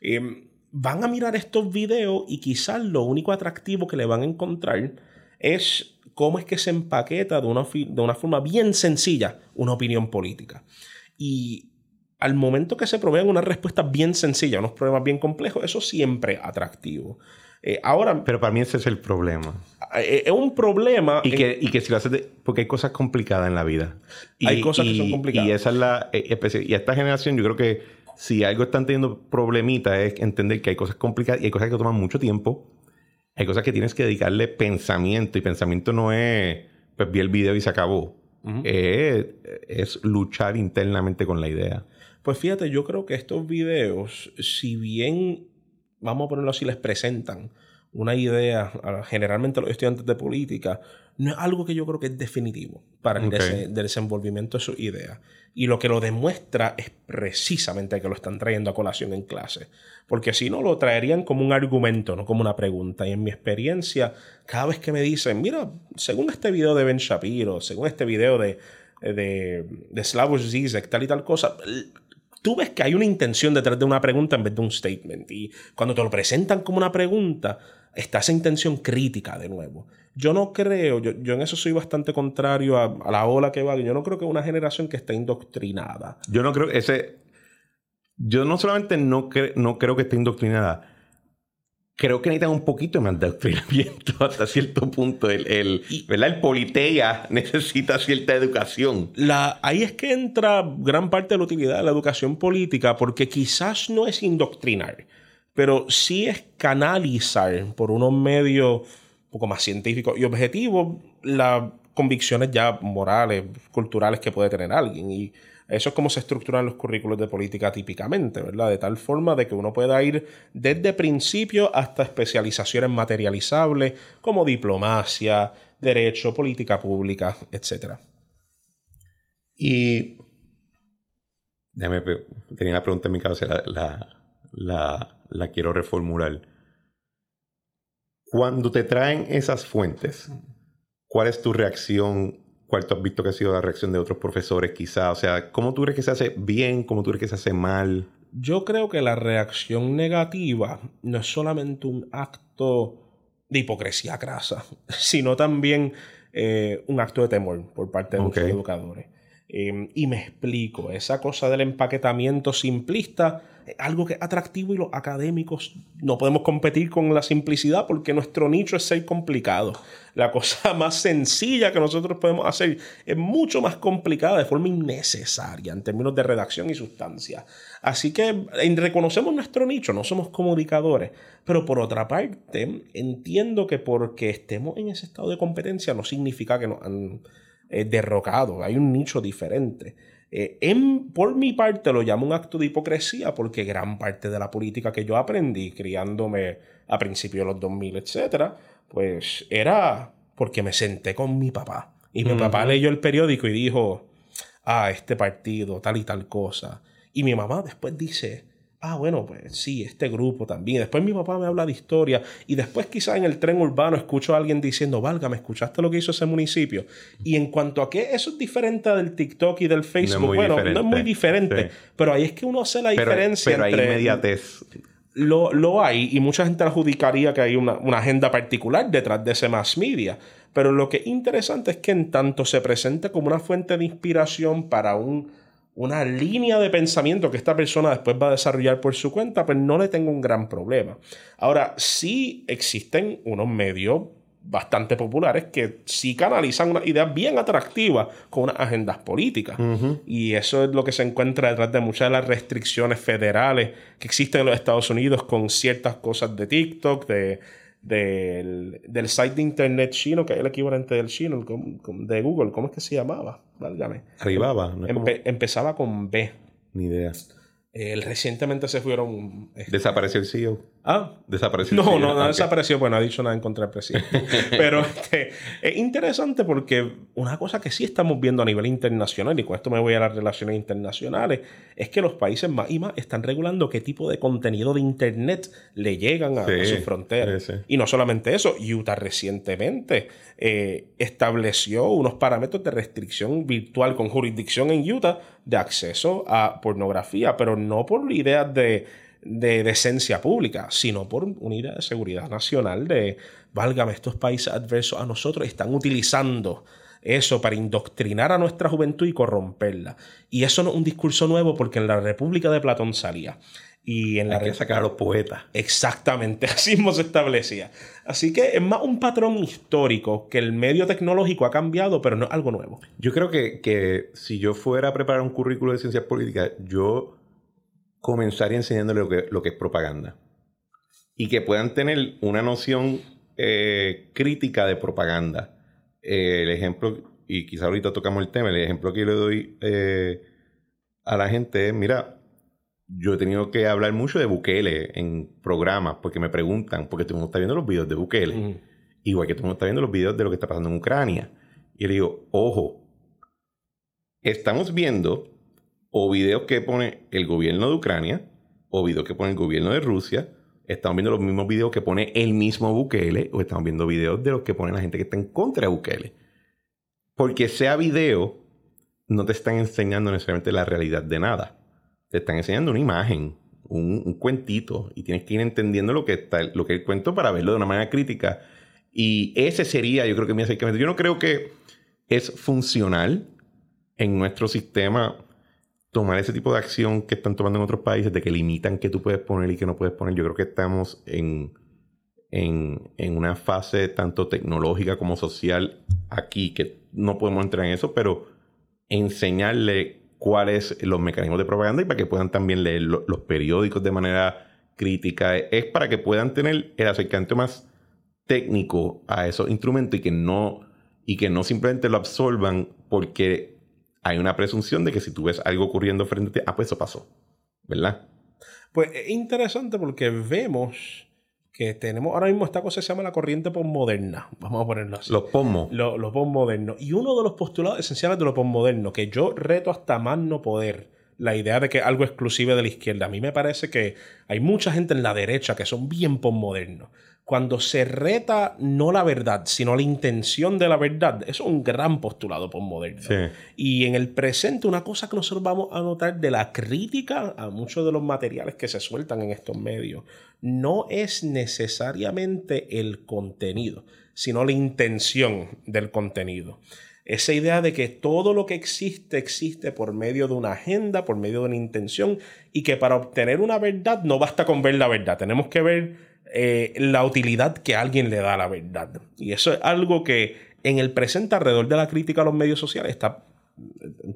Eh, van a mirar estos videos y quizás lo único atractivo que le van a encontrar es cómo es que se empaqueta de una, de una forma bien sencilla una opinión política. Y al momento que se proveen una respuesta bien sencilla a unos problemas bien complejos, eso siempre es atractivo. Eh, ahora, Pero para mí ese es el problema. Eh, es un problema. Y, que, y que si lo haces. porque hay cosas complicadas en la vida. hay cosas que son complicadas. Y esa es la. Eh, y esta generación, yo creo que si algo están teniendo problemitas es entender que hay cosas complicadas y hay cosas que toman mucho tiempo. Hay cosas que tienes que dedicarle pensamiento y pensamiento no es, pues vi el video y se acabó. es, luchar internamente con la idea. Pues fíjate, yo creo que estos videos, si bien, vamos a ponerlo así, les presentan una idea, generalmente a los estudiantes de política, no es algo que yo creo que es definitivo para el desenvolvimiento de su idea. Y lo que lo demuestra es precisamente que lo están trayendo a colación en clase. Porque si no, lo traerían como un argumento, no como una pregunta. Y en mi experiencia, cada vez que me dicen, mira, según este video de Ben Shapiro, según este video de, de, de Slavoj Zizek, tal y tal cosa, tú ves que hay una intención detrás de una pregunta en vez de un statement. Y cuando te lo presentan como una pregunta, está esa intención crítica de nuevo. Yo no creo, yo, en eso soy bastante contrario a, la ola que va. Yo no creo que una generación que esté indoctrinada. Yo no creo ese. Yo no solamente no, no creo que esté indoctrinada, creo que necesitan un poquito más de adoctrinamiento *laughs* hasta cierto punto. El, el, ¿verdad? el politeia *laughs* necesita cierta educación. La, ahí es que entra gran parte de la utilidad de la educación política, porque quizás no es indoctrinar pero sí es canalizar por unos medios un poco más científicos y objetivos las convicciones ya morales, culturales que puede tener alguien. Y eso es como se estructuran los currículos de política típicamente, ¿verdad? De tal forma de que uno pueda ir desde principio hasta especializaciones materializables como diplomacia, derecho, política pública, etc. Y déjame, tenía una pregunta en mi cabeza, la, la, la quiero reformular. Cuando te traen esas fuentes, ¿cuál es tu reacción? ¿Cuál tú has visto que ha sido la reacción de otros profesores quizá? O sea, ¿cómo tú crees que se hace bien? ¿Cómo tú crees que se hace mal? Yo creo que la reacción negativa no es solamente un acto de hipocresía grasa, *laughs* sino también eh, un acto de temor por parte de los educadores. Eh, y me explico, esa cosa del empaquetamiento simplista algo que es atractivo y los académicos no podemos competir con la simplicidad porque nuestro nicho es ser complicado. La cosa *laughs* más sencilla que nosotros podemos hacer es mucho más complicada de forma innecesaria en términos de redacción y sustancia. Así que reconocemos nuestro nicho, no somos comunicadores, pero por otra parte entiendo que porque estemos en ese estado de competencia no significa que nos han eh, derrocado, hay un nicho diferente. Eh, en, por mi parte lo llamo un acto de hipocresía porque gran parte de la política que yo aprendí criándome a principios de los 2000, etcétera, pues era porque me senté con mi papá Y mi papá leyó el periódico y dijo, ah, este partido, tal y tal cosa. Y mi mamá después dice, ah, bueno, pues sí, este grupo también. Después mi papá me habla de historia y después quizá en el tren urbano escucho a alguien diciendo, valga, ¿me escuchaste lo que hizo ese municipio? Y en cuanto a que eso es diferente del TikTok y del Facebook, bueno, no es muy diferente, pero ahí es que uno hace la diferencia pero entre... Hay inmediatez. Lo, lo, hay y mucha gente adjudicaría que hay una, una agenda particular detrás de ese mass media. Pero lo que es interesante es que en tanto se presente como una fuente de inspiración para un una línea de pensamiento que esta persona después va a desarrollar por su cuenta, pues no le tengo un gran problema. Ahora, sí existen unos medios bastante populares que sí canalizan una idea bien atractiva con unas agendas políticas. Y eso es lo que se encuentra detrás de muchas de las restricciones federales que existen en los Estados Unidos con ciertas cosas de TikTok, de del, del site de internet chino, que es el equivalente del chino, de Google. ¿Cómo es que se llamaba? Válgame. Arribaba. Empezaba con B. Ni idea. recientemente se fueron. Este, Desapareció el CEO. Ah, desapareció. No, no, no desapareció. Bueno, ha dicho nada en contra del presidente. *laughs* Pero este, es interesante porque una cosa que sí estamos viendo a nivel internacional, y con esto me voy a las relaciones internacionales, es que los países más y más están regulando qué tipo de contenido de Internet le llegan a, sus fronteras. Y no solamente eso, Utah recientemente eh, estableció unos parámetros de restricción virtual con jurisdicción en Utah de acceso a pornografía, pero no por ideas de de decencia pública, sino por una idea de seguridad nacional de, válgame, estos países adversos a nosotros están utilizando eso para indoctrinar a nuestra juventud y corromperla. Y eso no es un discurso nuevo porque en la República de Platón salía. Y en la que sacar a los poetas. Exactamente, *laughs* así mismo se establecía. Así que es más un patrón histórico que el medio tecnológico ha cambiado, pero no es algo nuevo. Yo creo que, que si yo fuera a preparar un currículo de ciencias políticas, yo comenzar enseñándole lo que, lo que es propaganda. Y que puedan tener una noción eh, crítica de propaganda. Eh, el ejemplo, y quizá ahorita tocamos el tema, el ejemplo que yo le doy eh, a la gente es, mira, yo he tenido que hablar mucho de Bukele en programas porque me preguntan, porque tú no está viendo los videos de Bukele, igual que tú no está viendo los videos de lo que está pasando en Ucrania. Y le digo, ojo, estamos viendo o videos que pone el gobierno de Ucrania o videos que pone el gobierno de Rusia. Estamos viendo los mismos videos que pone el mismo Bukele o estamos viendo videos de los que pone la gente que está en contra de Bukele. Porque sea video, no te están enseñando necesariamente la realidad de nada. Te están enseñando una imagen, un, cuentito, y tienes que ir entendiendo lo que, está, lo que es el cuento para verlo de una manera crítica. Y ese sería, yo creo que mi acercamiento. Yo no creo que es funcional en nuestro sistema tomar ese tipo de acción que están tomando en otros países, de que limitan qué tú puedes poner y qué no puedes poner, yo creo que estamos en, en, una fase tanto tecnológica como social aquí, que no podemos entrar en eso, pero enseñarle cuáles los mecanismos de propaganda y para que puedan también leer los periódicos de manera crítica, es para que puedan tener el acercamiento más técnico a esos instrumentos y que no y que no simplemente lo absorban porque hay una presunción de que si tú ves algo ocurriendo frente a ti, ah, pues eso pasó, ¿verdad? Pues es interesante porque vemos que tenemos ahora mismo esta cosa que se llama la corriente postmoderna, vamos a ponerlo así. Los posmo. Los, los postmodernos. Y uno de los postulados esenciales de los postmodernos, que yo reto hasta más no poder, la idea de que algo exclusivo de la izquierda. A mí me parece que hay mucha gente en la derecha que son bien postmodernos cuando se reta no la verdad, sino la intención de la verdad, es un gran postulado postmoderno. Y en el presente, una cosa que nosotros vamos a notar de la crítica a muchos de los materiales que se sueltan en estos medios, no es necesariamente el contenido, sino la intención del contenido. Esa idea de que todo lo que existe existe por medio de una agenda, por medio de una intención, y que para obtener una verdad no basta con ver la verdad, tenemos que ver eh, la utilidad que alguien le da a la verdad. Y eso es algo que en el presente alrededor de la crítica a los medios sociales está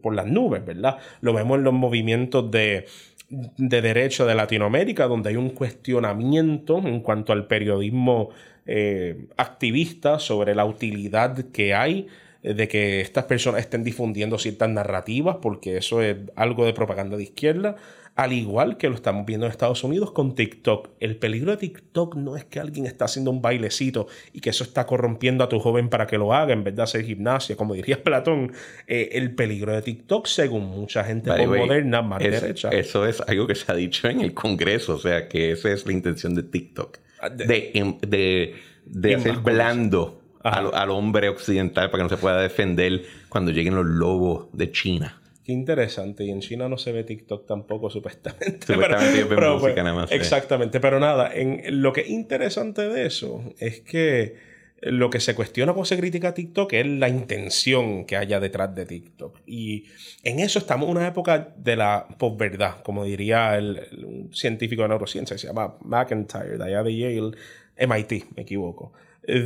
por las nubes, ¿verdad? Lo vemos en los movimientos de, de derecho de Latinoamérica, donde hay un cuestionamiento en cuanto al periodismo eh, activista sobre la utilidad que hay eh, de que estas personas estén difundiendo ciertas narrativas, porque eso es algo de propaganda de izquierda, al igual que lo estamos viendo en Estados Unidos con TikTok. El peligro de TikTok no es que alguien está haciendo un bailecito y que eso está corrompiendo a tu joven para que lo haga en vez de hacer gimnasia, como diría *laughs* Platón. Eh, el peligro de TikTok, según mucha gente moderna, más derecha. Eso es algo que se ha dicho en el Congreso, o sea, que esa es la intención de TikTok. Ah, de, em, de, de hacer blando al, al hombre occidental para que no se pueda defender cuando lleguen los lobos de China. Qué interesante. Y en China no se ve TikTok tampoco, supuestamente. Supuestamente pero, música pues, nada más. Exactamente. Pero nada, en, lo que es interesante de eso es que lo que se cuestiona cuando se critica a TikTok es la intención que haya detrás de TikTok. Y en eso estamos en una época de la posverdad, como diría el, un científico de neurociencia que se llama McIntyre, de allá de Yale, MIT, me equivoco,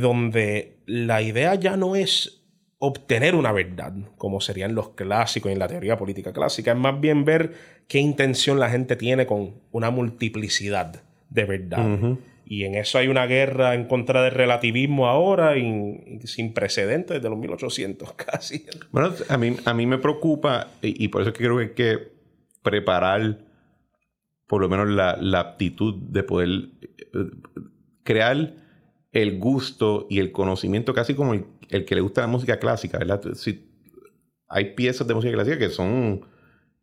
donde la idea ya no es obtener una verdad, como serían los clásicos en la teoría política clásica, es más bien ver qué intención la gente tiene con una multiplicidad de verdad. Y en eso hay una guerra en contra del relativismo ahora, y, sin precedentes desde los 1800 *laughs* casi. Bueno, a mí, a mí me preocupa, y, por eso es que creo que hay que preparar por lo menos la, la aptitud de poder eh, crear el gusto y el conocimiento casi como el, que le gusta la música clásica, ¿verdad? Si hay piezas de música clásica que son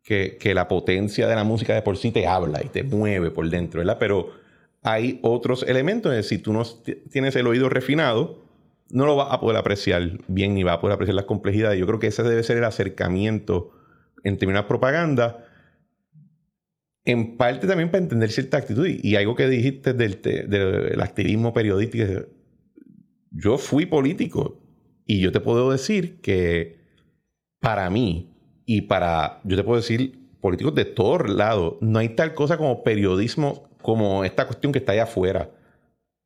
que, la potencia de la música de por sí te habla y te mueve por dentro, ¿verdad? Pero hay otros elementos, si tú no tienes el oído refinado, no lo vas a poder apreciar bien ni vas a poder apreciar las complejidades. Yo creo que ese debe ser el acercamiento en términos de propaganda en parte también para entender cierta actitud. Y, algo que dijiste del, activismo periodístico. Yo fui político y yo te puedo decir que para mí y para, yo te puedo decir, políticos de todos lados, no hay tal cosa como periodismo, como esta cuestión que está allá afuera.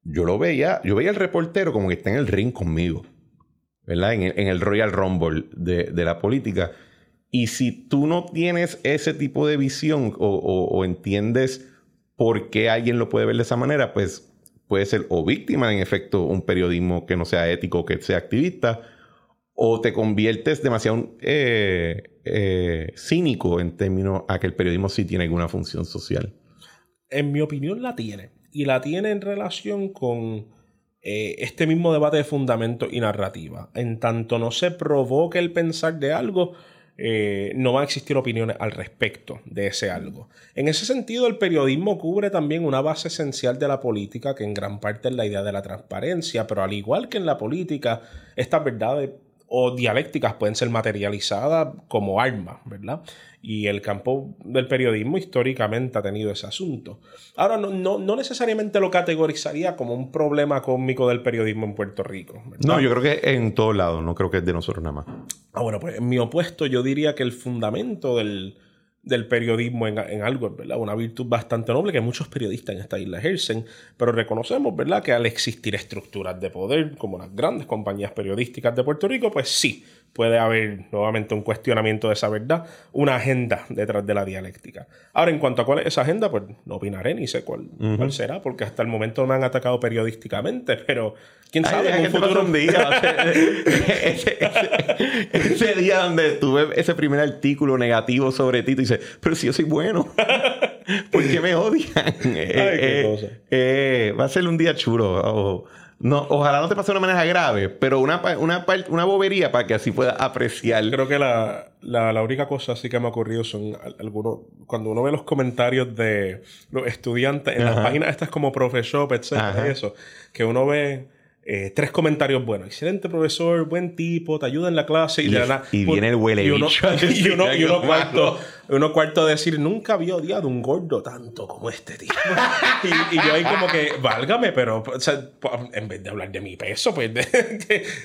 Yo lo veía, yo veía al reportero como que está en el ring conmigo, ¿verdad? En el, Royal Rumble de la política. Y si tú no tienes ese tipo de visión o, entiendes por qué alguien lo puede ver de esa manera, pues puede ser o víctima, en efecto, un periodismo que no sea ético, que sea activista, o te conviertes demasiado eh, eh, cínico en términos a que el periodismo sí tiene alguna función social. En mi opinión la tiene. Y la tiene en relación con eh, este mismo debate de fundamento y narrativa. En tanto no se provoque el pensar de algo, eh, no van a existir opiniones al respecto de ese algo. En ese sentido, el periodismo cubre también una base esencial de la política, que en gran parte es la idea de la transparencia, pero al igual que en la política, estas verdades o dialécticas pueden ser materializadas como armas, ¿verdad? Y el campo del periodismo históricamente ha tenido ese asunto. Ahora, no, no, necesariamente lo categorizaría como un problema cósmico del periodismo en Puerto Rico. No, yo creo que en todos lados, no creo que es de nosotros nada más. Ah, bueno, pues en mi opuesto yo diría que el fundamento del, del periodismo en, algo, ¿verdad? Una virtud bastante noble que muchos periodistas en esta isla ejercen, pero reconocemos, ¿verdad?, que al existir estructuras de poder como las grandes compañías periodísticas de Puerto Rico, pues sí, puede haber nuevamente un cuestionamiento de esa verdad, una agenda detrás de la dialéctica. Ahora, en cuanto a cuál es esa agenda, pues no opinaré ni sé cuál, cuál será, porque hasta el momento me han atacado periodísticamente, pero quién sabe. en un futuro un día, *laughs* *laughs* ese, día donde tuve ese primer artículo negativo sobre ti, tú dices, pero si yo soy bueno. *laughs* ¿Por qué me odian? Eh, eh, eh, va a ser un día chulo. No, ojalá no te pase de una manera grave, pero una, una, una bobería para que así puedas apreciar. Creo que la, la, única cosa así que me ha ocurrido son algunos. Cuando uno ve los comentarios de los estudiantes en las páginas estas como Profeshop, etcétera, eso, que uno ve eh, tres comentarios buenos. Excelente profesor, buen tipo, te ayuda en la clase. Y, y, viene el huele y uno, *laughs* y uno, *laughs* cuarto, uno cuarto a decir, nunca había odiado un gordo tanto como este tipo. *laughs* y, yo ahí como que, válgame, pero en vez de hablar de mi peso, pues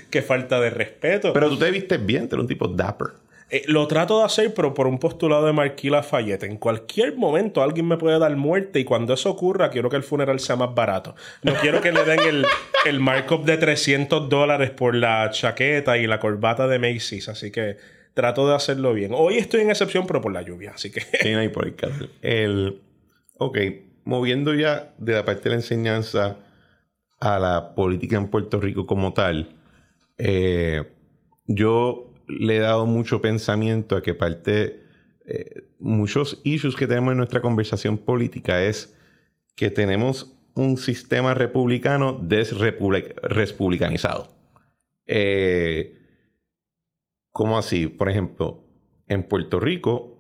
qué falta de respeto. Pero tú te viste bien, tú eres un tipo dapper. Eh, lo trato de hacer, pero por un postulado de Marquis Lafayette. En cualquier momento alguien me puede dar muerte y cuando eso ocurra, quiero que el funeral sea más barato. No quiero que le den el, el markup de 300 dólares por la chaqueta y la corbata de Macy's. Así que trato de hacerlo bien. Hoy estoy en excepción, pero por la lluvia. Así que. Sí, no hay por el caso. El. Ok, moviendo ya de la parte de la enseñanza a la política en Puerto Rico como tal. Eh yo le he dado mucho pensamiento a que parte, eh, muchos issues que tenemos en nuestra conversación política es que tenemos un sistema republicano desrepublicanizado. Eh, ¿Cómo así? Por ejemplo, en Puerto Rico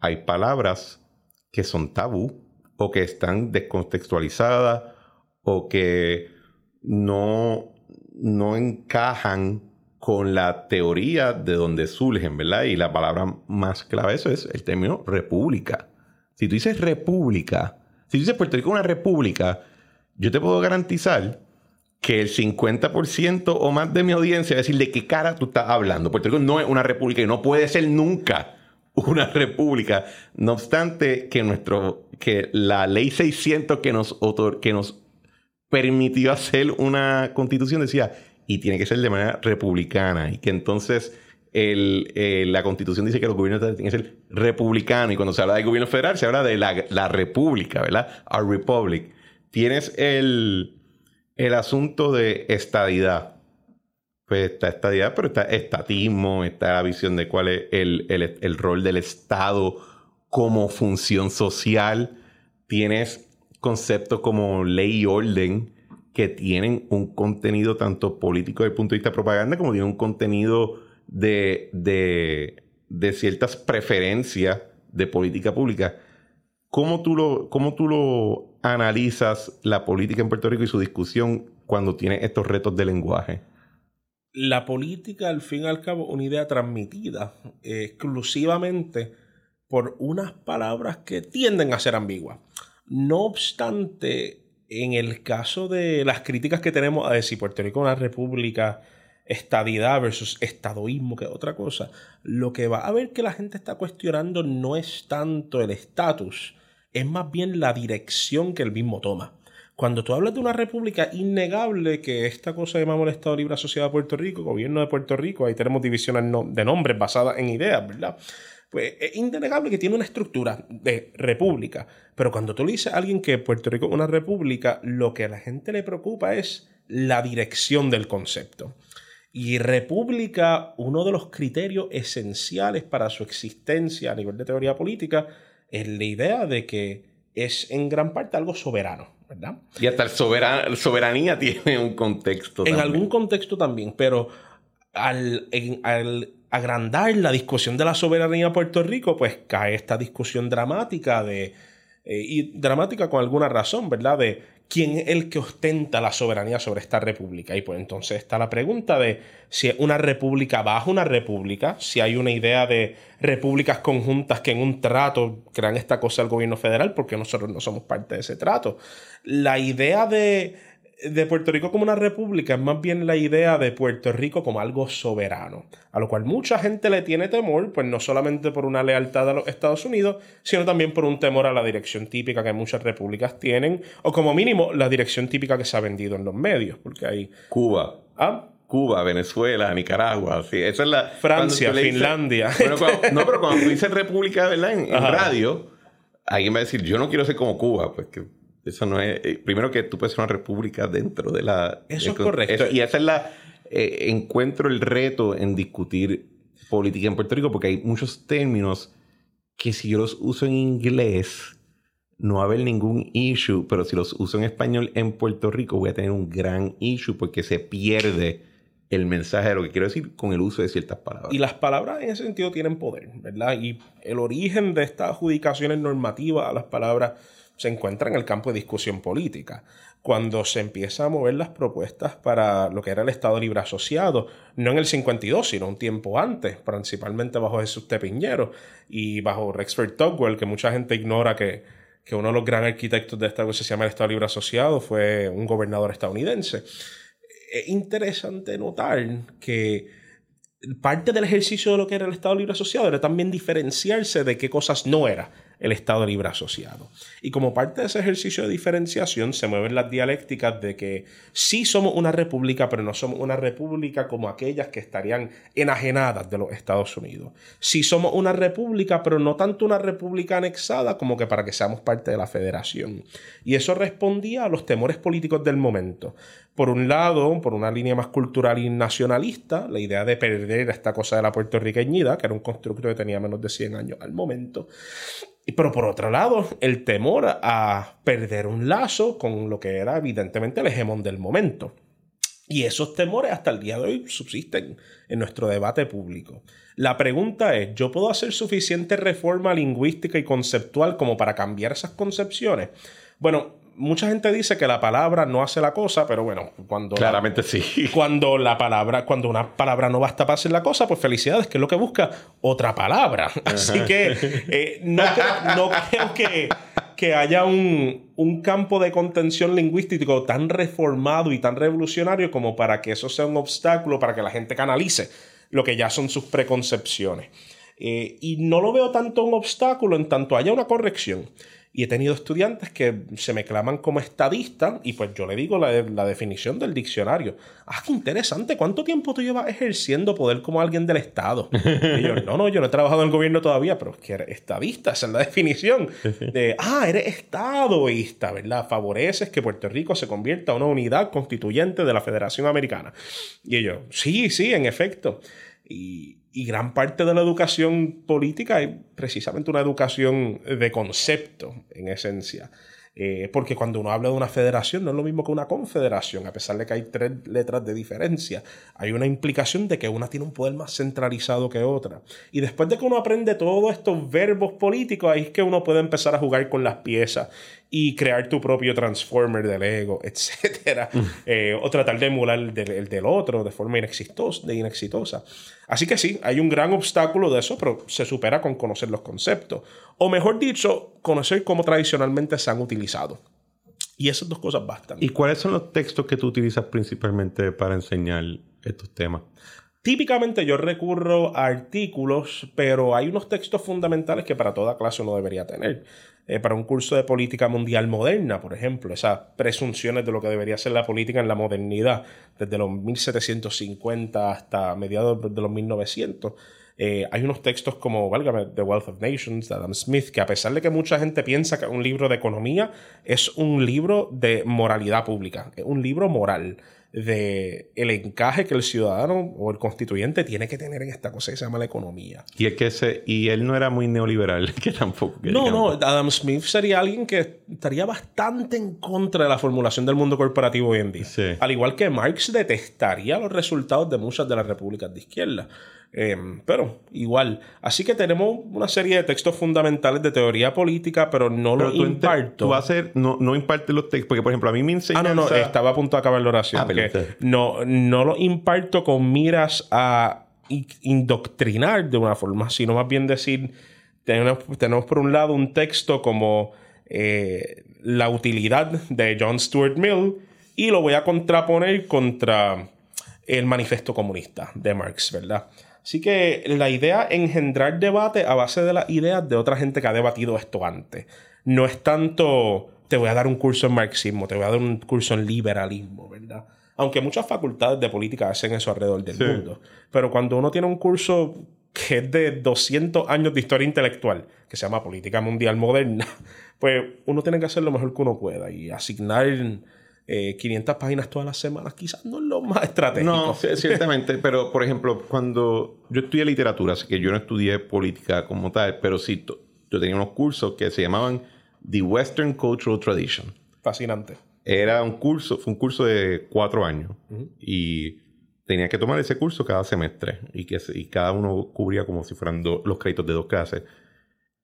hay palabras que son tabú o que están descontextualizadas o que no, no encajan con la teoría de donde surgen, ¿verdad? Y la palabra más clave eso es el término república. Si tú dices república, si tú dices Puerto Rico una república, yo te puedo garantizar que el 50% o más de mi audiencia va a decir de qué cara tú estás hablando. Puerto Rico no es una república y no puede ser nunca *laughs* una república. No obstante que nuestro que la ley 600 que nos que nos permitió hacer una constitución decía y tiene que ser de manera republicana y que entonces el, eh, la constitución dice que los gobiernos tienen que ser republicanos y cuando se habla del gobierno federal se habla de la, la república, ¿verdad? Our republic. Tienes el, el asunto de estadidad. Pues está estadidad, pero está estatismo, está la visión de cuál es el, el, el rol del Estado como función social. Tienes conceptos como ley y orden, que tienen un contenido tanto político desde el punto de vista de propaganda como tienen un contenido de, de, ciertas preferencias de política pública. ¿Cómo tú, lo, ¿Cómo tú lo analizas la política en Puerto Rico y su discusión cuando tiene estos retos de lenguaje? La política, al fin y al cabo, una idea transmitida exclusivamente por unas palabras que tienden a ser ambiguas. No obstante, en el caso de las críticas que tenemos a si Puerto Rico una república, estadidad versus estadoísmo, que es otra cosa, lo que va a ver que la gente está cuestionando no es tanto el estatus, es más bien la dirección que el mismo toma. Cuando tú hablas de una república, innegable que esta cosa llamamos el Estado Libre Asociado a Puerto Rico, gobierno de Puerto Rico, ahí tenemos divisiones de nombres basadas en ideas, ¿verdad? Pues es innegable que tiene una estructura de república. Pero cuando tú le dices a alguien que Puerto Rico es una república, lo que a la gente le preocupa es la dirección del concepto. Y república, uno de los criterios esenciales para su existencia a nivel de teoría política, es la idea de que es en gran parte algo soberano, ¿verdad? Y hasta el soberanía *laughs* tiene un contexto. En algún contexto también, pero al, al agrandar la discusión de la soberanía de Puerto Rico, pues cae esta discusión dramática de, eh, y dramática con alguna razón, ¿verdad? De quién es el que ostenta la soberanía sobre esta república. Y pues entonces está la pregunta de si es una república bajo una república, si hay una idea de repúblicas conjuntas que en un trato crean esta cosa al gobierno federal, porque nosotros no somos parte de ese trato. La idea de de Puerto Rico como una república es más bien la idea de Puerto Rico como algo soberano, a lo cual mucha gente le tiene temor, pues no solamente por una lealtad a los Estados Unidos, sino también por un temor a la dirección típica que muchas repúblicas tienen, o como mínimo la dirección típica que se ha vendido en los medios, porque hay... Cuba. ¿Ah? Cuba, Venezuela, Nicaragua, sí, esa es la... Francia, Finlandia. *laughs* no, pero cuando tú dices república, ¿verdad? En, en radio, alguien va a decir, yo no quiero ser como Cuba, pues que eso no es. Eh, primero que tú puedes ser una república dentro de la. Eso es correcto. y esa es la. Eh, encuentro el reto en discutir política en Puerto Rico porque hay muchos términos que si yo los uso en inglés no va a haber ningún issue, pero si los uso en español en Puerto Rico voy a tener un gran issue porque se pierde el mensaje de lo que quiero decir con el uso de ciertas palabras. Y las palabras en ese sentido tienen poder, ¿verdad? Y el origen de estas adjudicaciones normativas a las palabras se encuentra en el campo de discusión política. Cuando se empieza a mover las propuestas para lo que era el Estado Libre Asociado, no en el 52, sino un tiempo antes, principalmente bajo Jesús Tepiñero y bajo Rexford Tugwell, que mucha gente ignora que, que uno de los grandes arquitectos de esta cosa se llama el Estado Libre Asociado fue un gobernador estadounidense. Es interesante notar que parte del ejercicio de lo que era el Estado Libre Asociado era también diferenciarse de qué cosas no era el Estado Libre Asociado. Y como parte de ese ejercicio de diferenciación se mueven las dialécticas de que sí somos una república, pero no somos una república como aquellas que estarían enajenadas de los Estados Unidos. Sí somos una república, pero no tanto una república anexada como que para que seamos parte de la federación. Y eso respondía a los temores políticos del momento. Por un lado, por una línea más cultural y nacionalista, la idea de perder esta cosa de la puertorriqueñidad, que era un constructo que tenía menos de 100 años al momento. Pero por otro lado, el temor a perder un lazo con lo que era evidentemente el hegemón del momento. Y esos temores hasta el día de hoy subsisten en nuestro debate público. La pregunta es, ¿yo puedo hacer suficiente reforma lingüística y conceptual como para cambiar esas concepciones? Bueno, mucha gente dice que la palabra no hace la cosa, pero bueno, cuando. Claramente sí. *laughs* Cuando la palabra, cuando una palabra no basta para hacer la cosa, pues felicidades, que es lo que busca otra palabra. *laughs* Así que eh, no, *laughs* creo, que, que haya un, un, campo de contención lingüístico tan reformado y tan revolucionario como para que eso sea un obstáculo para que la gente canalice lo que ya son sus preconcepciones. Eh, y no lo veo tanto un obstáculo en tanto haya una corrección. Y he tenido estudiantes que se me claman como estadista y pues yo le digo la, definición del diccionario. Ah, qué interesante. ¿Cuánto tiempo tú llevas ejerciendo poder como alguien del Estado? Y yo, no, no, yo no he trabajado en el gobierno todavía, pero es que eres estadista, esa es la definición. *laughs* De, ah, eres estadoísta, ¿verdad? Favoreces que Puerto Rico se convierta en una unidad constituyente de la Federación Americana. Y yo, sí, sí, en efecto. Y, y gran parte de la educación política es precisamente una educación de concepto, en esencia. Eh, porque cuando uno habla de una federación no es lo mismo que una confederación, a pesar de que hay tres letras de diferencia. Hay una implicación de que una tiene un poder más centralizado que otra. Y después de que uno aprende todos estos verbos políticos, ahí es que uno puede empezar a jugar con las piezas y crear tu propio transformer del ego, *laughs* etc. O tratar de emular el del, otro de forma inexitosa, de inexitosa. Así que sí, hay un gran obstáculo de eso, pero se supera con conocer los conceptos. O mejor dicho, conocer cómo tradicionalmente se han utilizado. Y esas dos cosas bastan. ¿Y cuáles son los textos que tú utilizas principalmente para enseñar estos temas? Típicamente yo recurro a artículos, pero hay unos textos fundamentales que para toda clase uno debería tener. Eh, para un curso de política mundial moderna, por ejemplo, esas presunciones de lo que debería ser la política en la modernidad, desde los 1750 hasta mediados de los 1900. Eh, hay unos textos como, válgame, The Wealth of Nations, de Adam Smith, que a pesar de que mucha gente piensa que un libro de economía es un libro de moralidad pública, es un libro moral de el encaje que el ciudadano o el constituyente tiene que tener en esta cosa que se llama la economía. Y es que ese, y él no era muy neoliberal, *laughs* que tampoco. no, no, Adam Smith sería alguien que estaría bastante en contra de la formulación del mundo corporativo hoy en día. Al igual que Marx detestaría los resultados de muchas de las repúblicas de izquierda. Em, pero igual. Así que tenemos una serie de textos fundamentales de teoría política, pero no lo imparto. Tú vas a hacer, no, no imparte los textos, porque por ejemplo a mí me enseñan. Ah, no, no, estaba a punto de acabar la oración. Ah, no, no lo imparto con miras a indoctrinar de una forma, sino más bien decir, tenemos, tenemos por un lado un texto como eh, la utilidad de John Stuart Mill y lo voy a contraponer contra el manifiesto comunista de Marx, ¿verdad? Así que la idea es engendrar debate a base de las ideas de otra gente que ha debatido esto antes. No es tanto te voy a dar un curso en marxismo, te voy a dar un curso en liberalismo, ¿verdad? Aunque muchas facultades de política hacen eso alrededor del mundo. Pero cuando uno tiene un curso que es de 200 años de historia intelectual, que se llama Política Mundial Moderna, *laughs* pues uno tiene que hacer lo mejor que uno pueda y asignar 500 eh, páginas todas las semanas, quizás no es lo más estratégico. No, *laughs* ciertamente, pero por ejemplo, cuando yo estudié literatura, así que yo no estudié política como tal, pero sí, yo tenía unos cursos que se llamaban The Western Cultural Tradition. Fascinante. Era un curso, fue un curso de cuatro años y tenía que tomar ese curso cada semestre y que y cada uno cubría como si fueran los créditos de dos clases.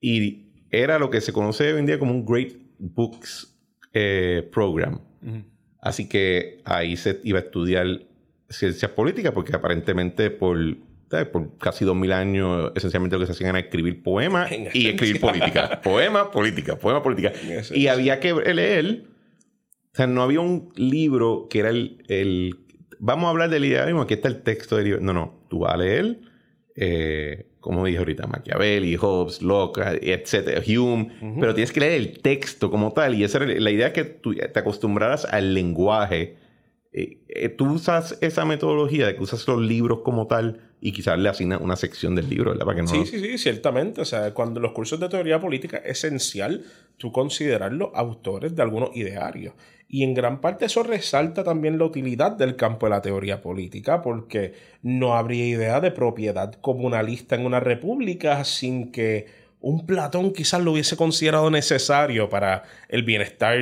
Y era lo que se conoce hoy en día como un Great Books eh, Program. Así que ahí se iba a estudiar ciencias políticas, porque aparentemente por, por casi dos mil años, esencialmente lo que se hacían era escribir poemas y escribir política. *laughs* poema, política, poema, política. Y había que leer. O sea, no había un libro que era el, vamos a hablar del idealismo, aquí está el texto del libro. No, no, tú vas a leer eh, como dije ahorita, Machiavelli, Hobbes, Locke, etc., Hume, pero tienes que leer el texto como tal. Y esa era la idea que tú te acostumbraras al lenguaje. Eh, eh, tú usas esa metodología de que usas los libros como tal y quizás le asignas una sección del libro, ¿verdad? Para que. Sí, sí, sí, ciertamente. O sea, cuando los cursos de teoría política es esencial tú considerarlos autores de algunos idearios. Y en gran parte eso resalta también la utilidad del campo de la teoría política, porque no habría idea de propiedad comunalista en una república sin que un Platón quizás lo hubiese considerado necesario para el bienestar,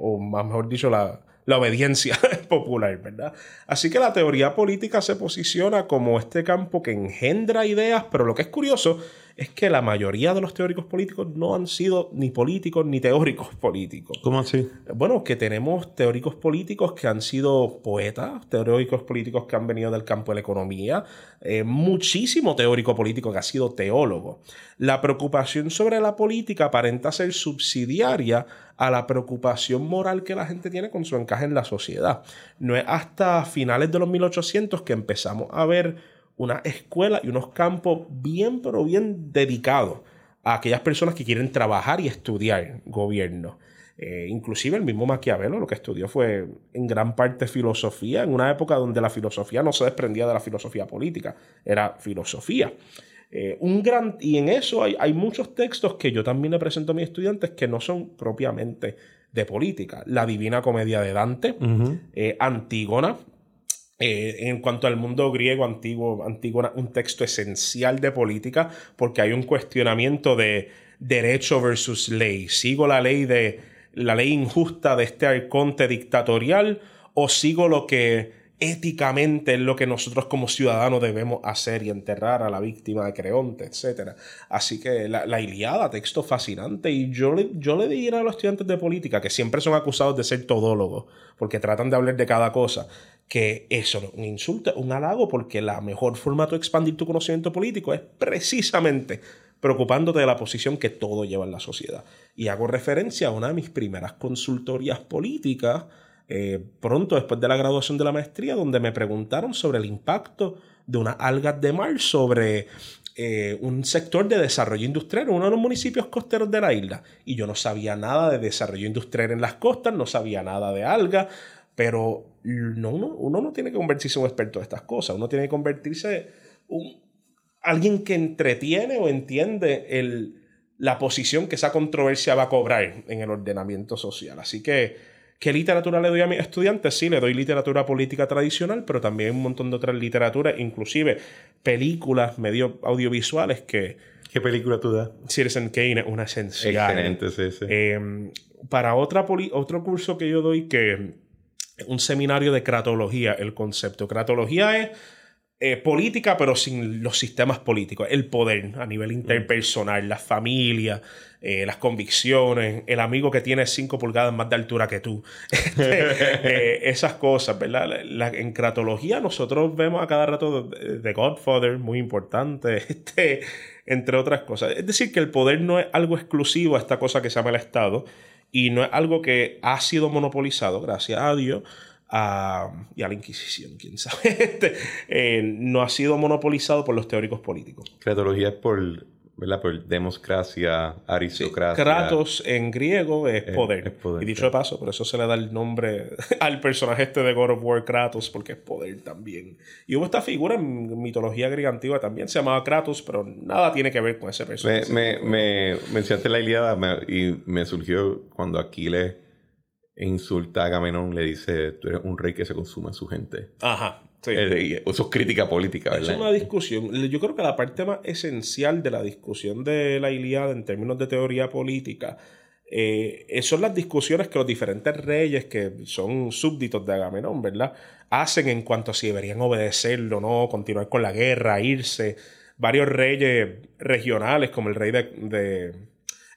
o más mejor dicho, la, la obediencia *laughs* popular, ¿verdad? Así que la teoría política se posiciona como este campo que engendra ideas, pero lo que es curioso es que la mayoría de los teóricos políticos no han sido ni políticos ni teóricos *laughs* políticos. ¿Cómo así? Bueno, que tenemos teóricos políticos que han sido poetas, teóricos políticos que han venido del campo de la economía, eh, muchísimo teórico político que ha sido teólogo. La preocupación sobre la política aparenta ser subsidiaria a la preocupación moral que la gente tiene con su encaje en la sociedad. No es hasta finales de los 1800 que empezamos a ver una escuela y unos campos bien, pero bien dedicados a aquellas personas que quieren trabajar y estudiar gobierno. Eh, inclusive el mismo Maquiavelo lo que estudió fue en gran parte filosofía, en una época donde la filosofía no se desprendía de la filosofía política, era filosofía. Eh, un gran, y en eso hay, hay, muchos textos que yo también le presento a mis estudiantes que no son propiamente de política. La Divina Comedia de Dante, eh, Antígona, eh, en cuanto al mundo griego antiguo, antiguo, un texto esencial de política, porque hay un cuestionamiento de derecho versus ley. ¿Sigo la ley de la ley injusta de este arconte dictatorial o sigo lo que éticamente es lo que nosotros como ciudadanos debemos hacer y enterrar a la víctima de Creonte, etc. Así que la, la Iliada, texto fascinante, y yo le, yo le diría a los estudiantes de política, que siempre son acusados de ser todólogos, porque tratan de hablar de cada cosa, que eso es un insulto, un halago, porque la mejor forma de expandir tu conocimiento político es precisamente preocupándote de la posición que todo lleva en la sociedad. Y hago referencia a una de mis primeras consultorías políticas, eh, pronto después de la graduación de la maestría, donde me preguntaron sobre el impacto de unas algas de mar sobre eh, un sector de desarrollo industrial en uno de los municipios costeros de la isla. Y yo no sabía nada de desarrollo industrial en las costas, no sabía nada de algas, pero no, uno, no tiene que convertirse en un experto de estas cosas, uno tiene que convertirse en alguien que entretiene o entiende el, la posición que esa controversia va a cobrar en el ordenamiento social. Así que ¿Qué literatura le doy a mis estudiantes? Sí, le doy literatura política tradicional, pero también un montón de otras literaturas, inclusive películas, medios audiovisuales que... ¿Qué película tú das? Citizen Kane es una esencial. Excelente, sí, sí. Em, para otra otro curso que yo doy, que un seminario de cratología, el concepto. Cratología es eh, política, pero sin los sistemas políticos. El poder a nivel interpersonal, la familia, eh, las convicciones, el amigo que tiene 5 pulgadas más de altura que tú. *laughs* Este, eh, esas cosas, ¿verdad? en cratología nosotros vemos a cada rato The Godfather, muy importante, *laughs* este, entre otras cosas. Es decir, que el poder no es algo exclusivo a esta cosa que se llama el Estado y no es algo que ha sido monopolizado, gracias a Dios, y a la Inquisición, quién sabe. *laughs* Este, eh, no ha sido monopolizado por los teóricos políticos. Cratología es por ¿verdad? Por democracia, aristocracia. Kratos en griego es poder. Y dicho de paso, por eso se le da el nombre *laughs* al personaje este de God of War Kratos, porque es poder también. Y hubo esta figura en mitología griega antigua también, se llamaba Kratos, pero nada tiene que ver con ese personaje. Me, me, mencionaste la Iliada y me surgió cuando Aquiles insulta a Agamenón, le dice, tú eres un rey que se consume a su gente. Ajá. Eso es crítica política, ¿verdad? Es una discusión. Yo creo que la parte más esencial de la discusión de la Iliada en términos de teoría política eh, son las discusiones que los diferentes reyes que son súbditos de Agamenón, ¿verdad? Hacen en cuanto a si deberían obedecerlo o no, continuar con la guerra, irse. Varios reyes regionales, como el rey de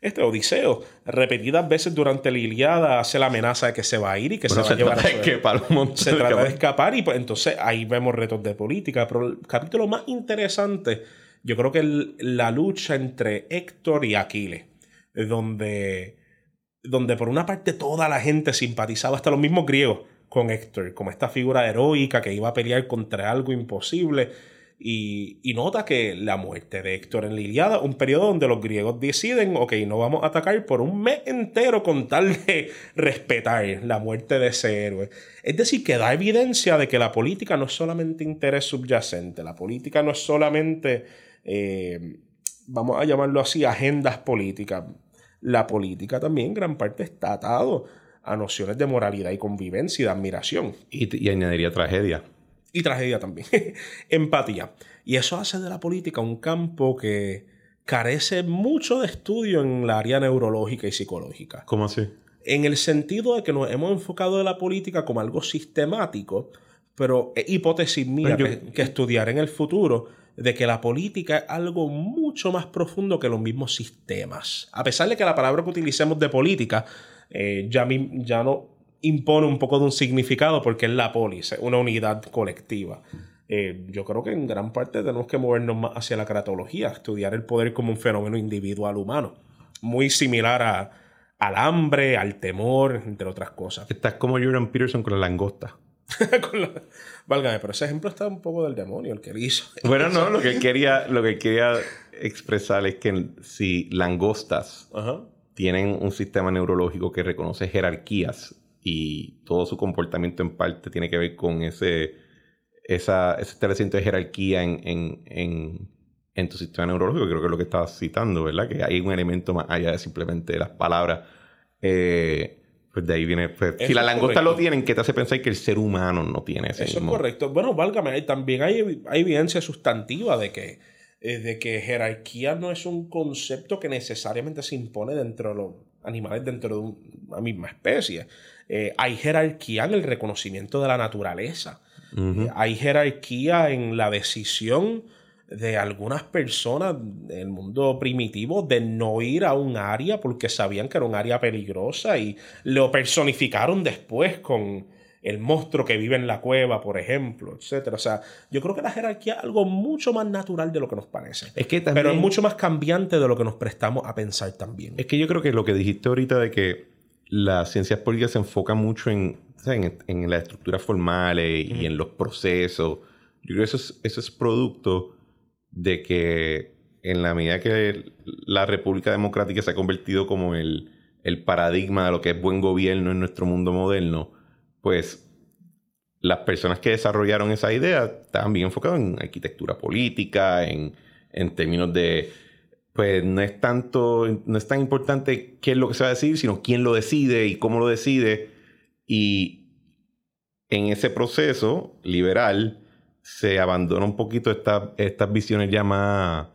este Odiseo, repetidas veces durante la Iliada, hace la amenaza de que se va a ir y que se va a llevar a su... Se trata de escapar y pues, entonces ahí vemos retos de política. Pero el capítulo más interesante, yo creo que es la lucha entre Héctor y Aquiles, donde, donde por una parte toda la gente simpatizaba, hasta los mismos griegos, con Héctor, como esta figura heroica que iba a pelear contra algo imposible y, nota que la muerte de Héctor en la Iliada, un periodo donde los griegos deciden, ok, no vamos a atacar por un mes entero con tal de *laughs* respetar la muerte de ese héroe. Es decir, que da evidencia de que la política no es solamente interés subyacente, la política no es solamente, eh, vamos a llamarlo así, agendas políticas. La política también en gran parte está atado a nociones de moralidad y convivencia y de admiración. Y, y añadiría tragedia y tragedia también. *laughs* Empatía. Y eso hace de la política un campo que carece mucho de estudio en la área neurológica y psicológica. ¿Cómo así? En el sentido de que nos hemos enfocado en la política como algo sistemático, pero es hipótesis mía que, estudiar en el futuro de que la política es algo mucho más profundo que los mismos sistemas. A pesar de que la palabra que utilicemos de política eh, ya, ya no impone un poco de un significado porque es la polis, una unidad colectiva. Eh, yo creo que en gran parte tenemos que movernos más hacia la cratología, estudiar el poder como un fenómeno individual humano, muy similar a, al hambre, al temor, entre otras cosas. Estás como Jordan Peterson con la langosta. *laughs* Válgame, pero ese ejemplo está un poco del demonio, el que hizo. *laughs* Bueno, no, lo que quería, lo que quería expresar es que si langostas tienen un sistema neurológico que reconoce jerarquías y todo su comportamiento en parte tiene que ver con ese, esa, ese establecimiento de jerarquía en, en, en, tu sistema neurológico, creo que es lo que estabas citando, ¿verdad? Que hay un elemento más allá de simplemente las palabras. Eh, pues de ahí viene. Pues, si la langosta lo tienen, ¿qué te hace pensar que el ser humano no tiene ese Eso es correcto. Bueno, válgame, también hay, hay evidencia sustantiva de que, eh, de que jerarquía no es un concepto que necesariamente se impone dentro de los animales, dentro de una misma especie. Eh, hay jerarquía en el reconocimiento de la naturaleza. Eh, hay jerarquía en la decisión de algunas personas del mundo primitivo de no ir a un área porque sabían que era un área peligrosa y lo personificaron después con el monstruo que vive en la cueva, por ejemplo, etc. O sea, yo creo que la jerarquía es algo mucho más natural de lo que nos parece. Es que Pero es mucho más cambiante de lo que nos prestamos a pensar también. Es que yo creo que lo que dijiste ahorita de que las ciencias políticas se enfocan mucho en, en, las estructuras formales y en los procesos. Yo creo que eso es, eso es producto de que en la medida que la República Democrática se ha convertido como el, el paradigma de lo que es buen gobierno en nuestro mundo moderno, pues las personas que desarrollaron esa idea estaban bien enfocadas en arquitectura política, en, en términos de pues no es tanto, no es tan importante qué es lo que se va a decir, sino quién lo decide y cómo lo decide. Y en ese proceso liberal se abandona un poquito estas visiones ya más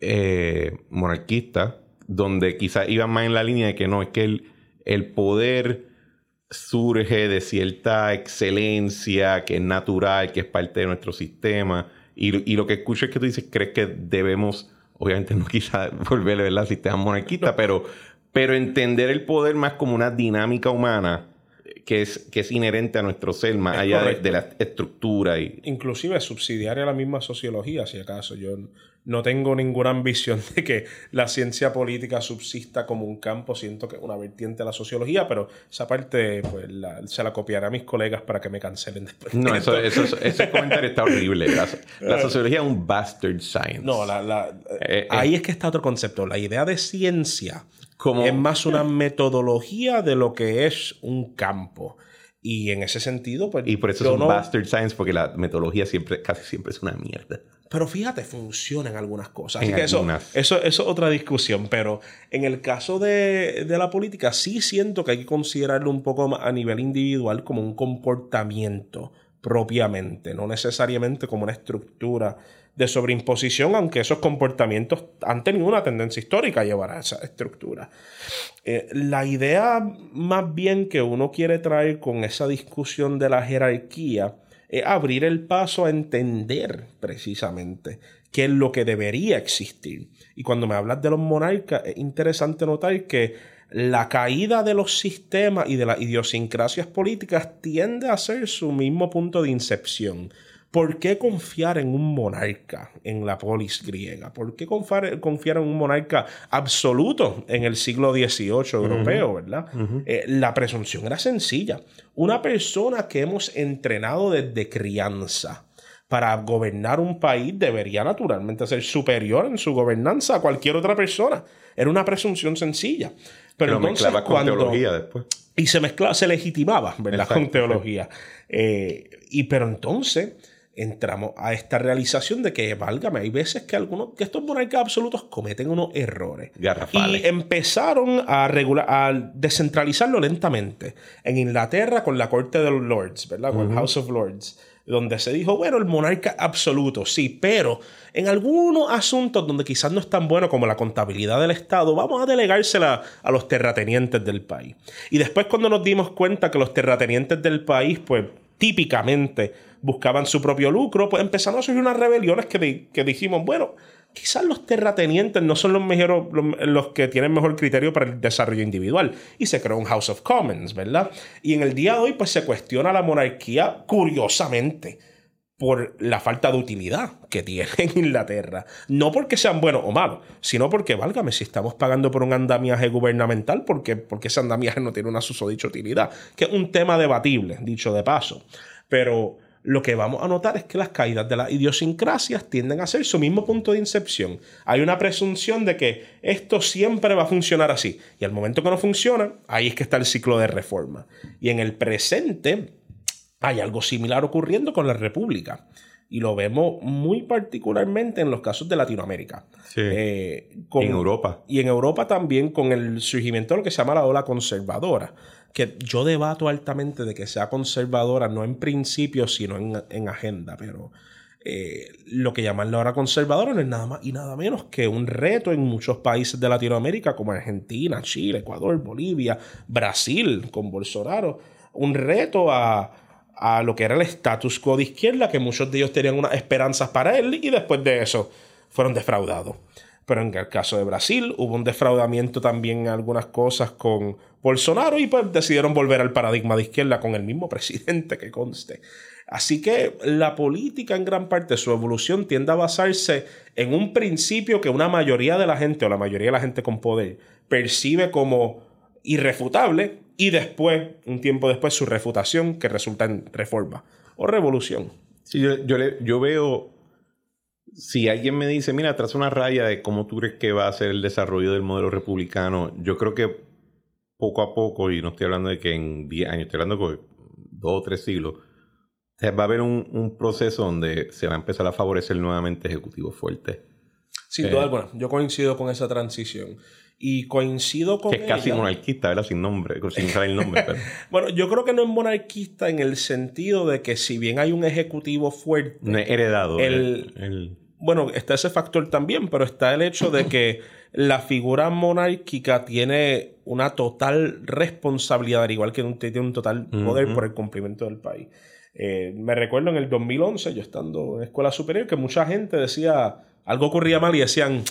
eh, monarquistas, donde quizás iban más en la línea de que no, es que el, el poder surge de cierta excelencia que es natural, que es parte de nuestro sistema. Y, y lo que escucho es que tú dices, crees que debemos obviamente no *laughs* quizá volver a ver la sistema monarquista, pero, pero entender el poder más como una dinámica humana que es, que es inherente a nuestro ser, más allá de, la estructura. Y... Inclusive subsidiaria a la misma sociología, si acaso. Yo no tengo ninguna ambición de que la ciencia política subsista como un campo, siento que es una vertiente de la sociología, pero esa parte pues se la copiaré a mis colegas para que me cancelen después. No, eso, ese comentario está horrible. La, sociología es un bastard science. No, la, eh, eh, ahí es que está otro concepto. La idea de ciencia es más una metodología de lo que es un campo. Y en ese sentido, pues. Y por eso es un bastard science, porque la metodología siempre, casi siempre es una mierda. Pero fíjate, funciona en algunas cosas. Así que eso, eso, es otra discusión. Pero en el caso de, de, la política, sí siento que hay que considerarlo un poco más a nivel individual como un comportamiento propiamente, no necesariamente como una estructura de sobreimposición, aunque esos comportamientos han tenido una tendencia histórica a llevar a esa estructura. Eh, la idea más bien que uno quiere traer con esa discusión de la jerarquía es abrir el paso a entender precisamente qué es lo que debería existir. Y cuando me hablas de los monarcas, es interesante notar que la caída de los sistemas y de las idiosincrasias políticas tiende a ser su mismo punto de incepción. ¿Por qué confiar en un monarca en la polis griega? ¿Por qué confiar, confiar en un monarca absoluto en el siglo XVIII europeo, verdad? Eh, la presunción era sencilla. Una persona que hemos entrenado desde crianza para gobernar un país debería naturalmente ser superior en su gobernanza a cualquier otra persona. Era una presunción sencilla. Pero, entonces con cuando... teología después. Y se mezclaba, se legitimaba, ¿verdad? con teología. Eh, y pero entonces entramos a esta realización de que, válgame, hay veces que algunos que estos monarcas absolutos cometen unos errores. Y empezaron a, regular, a descentralizarlo lentamente. En Inglaterra con la corte de los Lords, ¿verdad? Con el House of Lords donde se dijo, bueno, el monarca absoluto, sí, pero en algunos asuntos donde quizás no es tan bueno como la contabilidad del Estado, vamos a delegársela a los terratenientes del país. Y después cuando nos dimos cuenta que los terratenientes del país, pues típicamente buscaban su propio lucro, pues empezaron a surgir unas rebeliones que, que dijimos, bueno, quizás los terratenientes no son los, los, que tienen mejor criterio para el desarrollo individual. Y se creó un House of Commons, ¿verdad? Y en el día de hoy, pues se cuestiona la monarquía curiosamente por la falta de utilidad que tiene en Inglaterra. No porque sean buenos o malos, sino porque, válgame, si estamos pagando por un andamiaje gubernamental, porque, porque ese andamiaje no tiene una susodicha utilidad, que es un tema debatible, dicho de paso. Pero lo que vamos a notar es que las caídas de las idiosincrasias tienden a ser su mismo punto de incepción. Hay una presunción de que esto siempre va a funcionar así. Y al momento que no funciona, ahí es que está el ciclo de reforma. Y en el presente hay algo similar ocurriendo con la República. Y lo vemos muy particularmente en los casos de Latinoamérica. Sí. Eh, en Europa. Y en Europa también con el surgimiento de lo que se llama la ola conservadora que yo debato altamente de que sea conservadora, no en principio, sino en, agenda, pero eh, lo que llaman la hora conservadora no es nada más y nada menos que un reto en muchos países de Latinoamérica como Argentina, Chile, Ecuador, Bolivia, Brasil, con Bolsonaro, un reto a, a lo que era el status quo de izquierda, que muchos de ellos tenían unas esperanzas para él y después de eso fueron defraudados. Pero en el caso de Brasil hubo un defraudamiento también en algunas cosas con Bolsonaro y pues decidieron volver al paradigma de izquierda con el mismo *laughs* presidente que conste. Así que la política en gran parte su evolución tiende a basarse en un principio que una mayoría de la gente o la mayoría de la gente con poder percibe como irrefutable y después, un tiempo después, su refutación que resulta en reforma o revolución. Sí, yo, yo veo si alguien me dice, mira, traza una raya de cómo tú crees que va a ser el desarrollo del modelo republicano, yo creo que poco a poco, y no estoy hablando de que en 10 años, estoy hablando de dos o tres siglos, va a haber un, proceso donde se va a empezar a favorecer nuevamente ejecutivos fuertes. Sin duda eh, alguna, yo coincido con esa transición. Y coincido con. Que es casi monarquista, ¿verdad? Sin nombre, sin saber el nombre. *laughs* bueno, yo creo que no es monarquista en el sentido de que, si bien hay un ejecutivo fuerte. No es heredado. el bueno, está ese factor también, pero está el hecho de que la figura monárquica tiene una total responsabilidad, igual que tiene un total poder por el cumplimiento del país. Eh, me recuerdo en el 2011, yo estando en escuela superior, que mucha gente decía, algo ocurría mal y decían,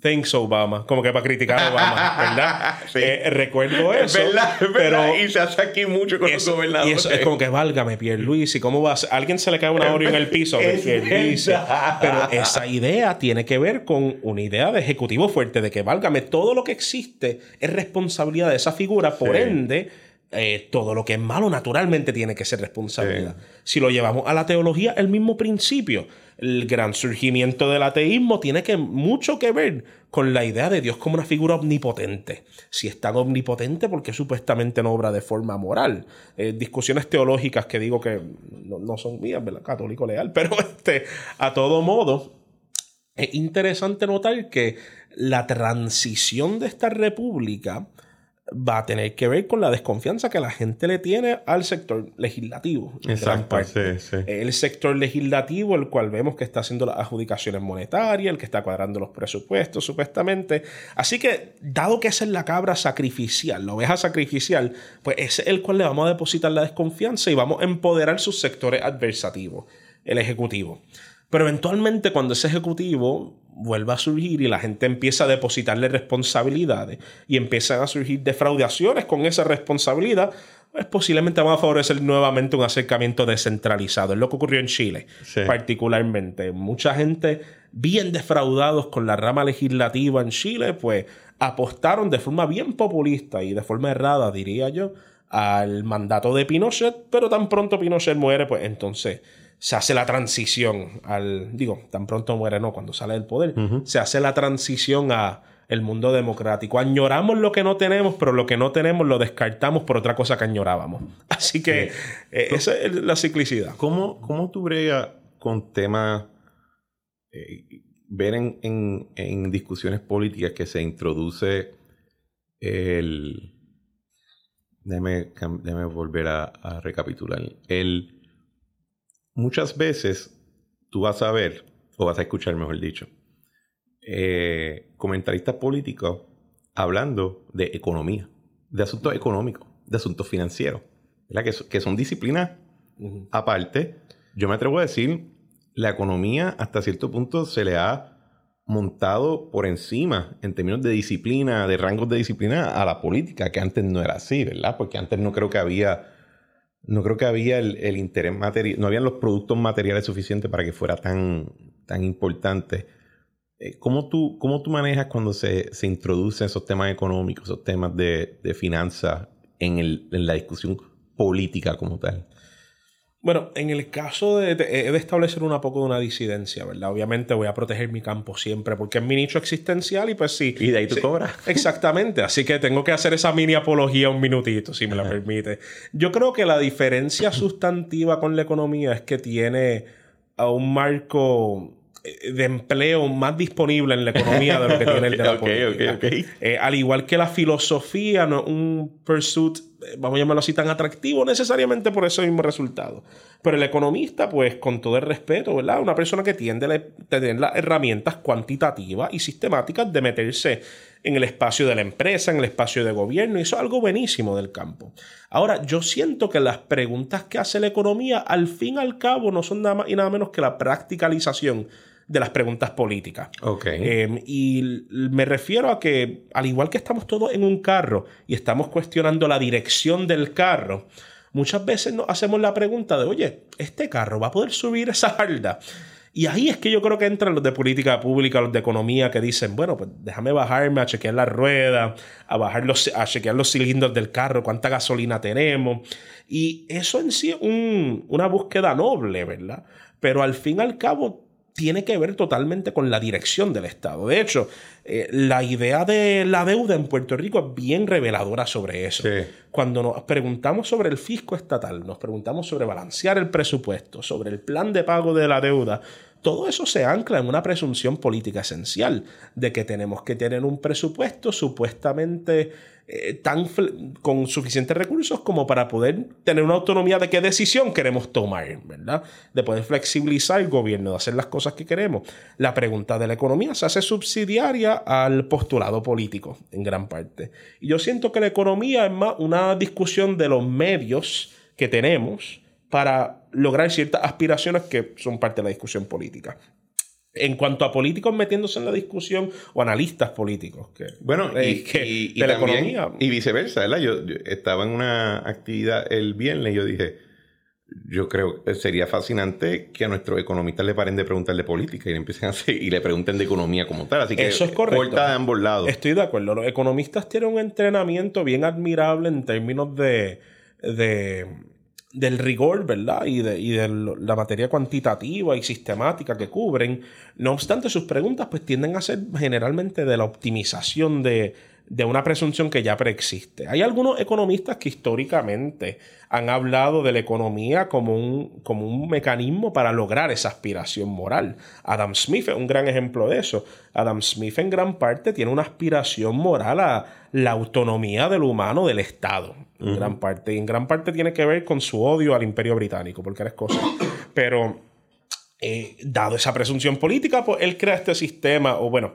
Thanks Obama, como que para criticar a Obama, ¿verdad? *laughs* sí. Eh, recuerdo eso. Es verdad, verdad. Pero y se hace aquí mucho con los gobernadores. Y eso es como que válgame, Luis, ¿y cómo vas? alguien se le cae una Oreo en el piso? *laughs* Pierluisi. Pero esa idea tiene que ver con una idea de ejecutivo fuerte, de que válgame, todo lo que existe es responsabilidad de esa figura, por ende eh, todo lo que es malo naturalmente tiene que ser responsabilidad. Si lo llevamos a la teología, el mismo principio. El gran surgimiento del ateísmo tiene que, mucho que ver con la idea de Dios como una figura omnipotente. Si es tan omnipotente, ¿por qué supuestamente no obra de forma moral? Eh, discusiones teológicas que digo que no, son mías, ¿verdad? Católico leal. *laughs* Pero este, a todo modo, es interesante notar que la transición de esta república va a tener que ver con la desconfianza que la gente le tiene al sector legislativo. Exacto, sí, sí. El sector legislativo, el cual vemos que está haciendo las adjudicaciones monetarias, el que está cuadrando los presupuestos, supuestamente. Así que, dado que esa es la cabra sacrificial, la oveja sacrificial, pues ese es el cual le vamos a depositar la desconfianza y vamos a empoderar sus sectores adversativos, el ejecutivo. Pero eventualmente, cuando ese ejecutivo vuelva a surgir y la gente empieza a depositarle responsabilidades y empiezan a surgir defraudaciones con esa responsabilidad, pues posiblemente va a favorecer nuevamente un acercamiento descentralizado. Es lo que ocurrió en Chile, particularmente. Mucha gente bien defraudados con la rama legislativa en Chile, pues apostaron de forma bien populista y de forma errada, diría yo, al mandato de Pinochet, pero tan pronto Pinochet muere, pues entonces se hace la transición al, digo, tan pronto muere, no, cuando sale del poder, se hace la transición a el mundo democrático. Añoramos lo que no tenemos, pero lo que no tenemos lo descartamos por otra cosa que añorábamos. *laughs* Así que eh, esa es la ciclicidad. ¿Cómo, cómo tú bregas con temas, eh, ver en, en, discusiones políticas que se introduce el... Déjame, volver a, a recapitular. El muchas veces tú vas a ver, o vas a escuchar, mejor dicho, eh, comentaristas políticos hablando de economía, de asuntos económicos, de asuntos financieros, Que, que, son disciplinas aparte. Yo me atrevo a decir, la economía hasta cierto punto se le ha montado por encima en términos de disciplina, de rangos de disciplina a la política, que antes no era así, ¿verdad? Porque antes no creo que había no creo que había el, interés material, no habían los productos materiales suficientes para que fuera tan, tan importante. Eh, ¿Cómo tú, ¿Cómo tú manejas cuando se, se introducen esos temas económicos, esos temas de, de finanzas en, en la discusión política como tal? Bueno, en el caso de, He de establecer un poco de una disidencia, ¿verdad? Obviamente voy a proteger mi campo siempre porque es mi nicho existencial y pues sí. Y de ahí tú cobras. *laughs* Exactamente. Así que tengo que hacer esa mini apología un minutito, si me la permite. Yo creo que la diferencia *laughs* sustantiva con la economía es que tiene a un marco eh, de empleo más disponible en la economía de lo que tiene el de la *laughs* política. Eh, al igual que la filosofía, no un pursuit vamos a llamarlo así, tan atractivo necesariamente por ese mismo resultado. Pero el economista, pues con todo el respeto, ¿verdad? Una persona que tiende a tener las herramientas cuantitativas y sistemáticas de meterse en el espacio de la empresa, en el espacio de gobierno, y eso es algo buenísimo del campo. Ahora, yo siento que las preguntas que hace la economía, al fin y al cabo, no son nada más y nada menos que la practicalización de las preguntas políticas. Em, y me refiero a que, al igual que estamos todos en un carro y estamos cuestionando la dirección del carro, muchas veces nos hacemos la pregunta de, oye, ¿este carro va a poder subir esa barda? Y ahí es que yo creo que entran los de política pública, los de economía, que dicen, bueno, pues déjame bajarme a chequear la rueda, a, bajar los, a chequear los cilindros del carro, cuánta gasolina tenemos. Y eso en sí es una búsqueda noble, ¿verdad? Pero al fin y al cabo tiene que ver totalmente con la dirección del Estado. De hecho, eh, la idea de la deuda en Puerto Rico es bien reveladora sobre eso. Cuando nos preguntamos sobre el fisco estatal, nos preguntamos sobre balancear el presupuesto, sobre el plan de pago de la deuda, todo eso se ancla en una presunción política esencial de que tenemos que tener un presupuesto supuestamente eh, tan con suficientes recursos como para poder tener una autonomía de qué decisión queremos tomar, ¿verdad? De poder flexibilizar el gobierno, de hacer las cosas que queremos. La pregunta de la economía se hace subsidiaria al postulado político, en gran parte. Y yo siento que la economía es más una discusión de los medios que tenemos para lograr ciertas aspiraciones que son parte de la discusión política en cuanto a políticos metiéndose en la discusión o analistas políticos. Que, bueno, y, que de la economía. Y viceversa, ¿verdad? Yo, estaba en una actividad el viernes y yo dije, yo creo que sería fascinante que a nuestros economistas le paren de preguntar de política y le empiecen a hacer, y le pregunten de economía como tal. Así que eso es correcto. de ambos lados. Estoy de acuerdo. Los economistas tienen un entrenamiento bien admirable en términos de, de del rigor, ¿verdad? Y de, y de, la materia cuantitativa y sistemática que cubren. No obstante, sus preguntas pues tienden a ser generalmente de la optimización de, de una presunción que ya preexiste. Hay algunos economistas que históricamente han hablado de la economía como un, como un mecanismo para lograr esa aspiración moral. Adam Smith es un gran ejemplo de eso. Adam Smith en gran parte tiene una aspiración moral a la autonomía del humano del Estado. En gran parte. Y en gran parte tiene que ver con su odio al imperio británico, porque eres cosa. *coughs* Pero, eh, dado esa presunción política, pues él crea este sistema, o bueno,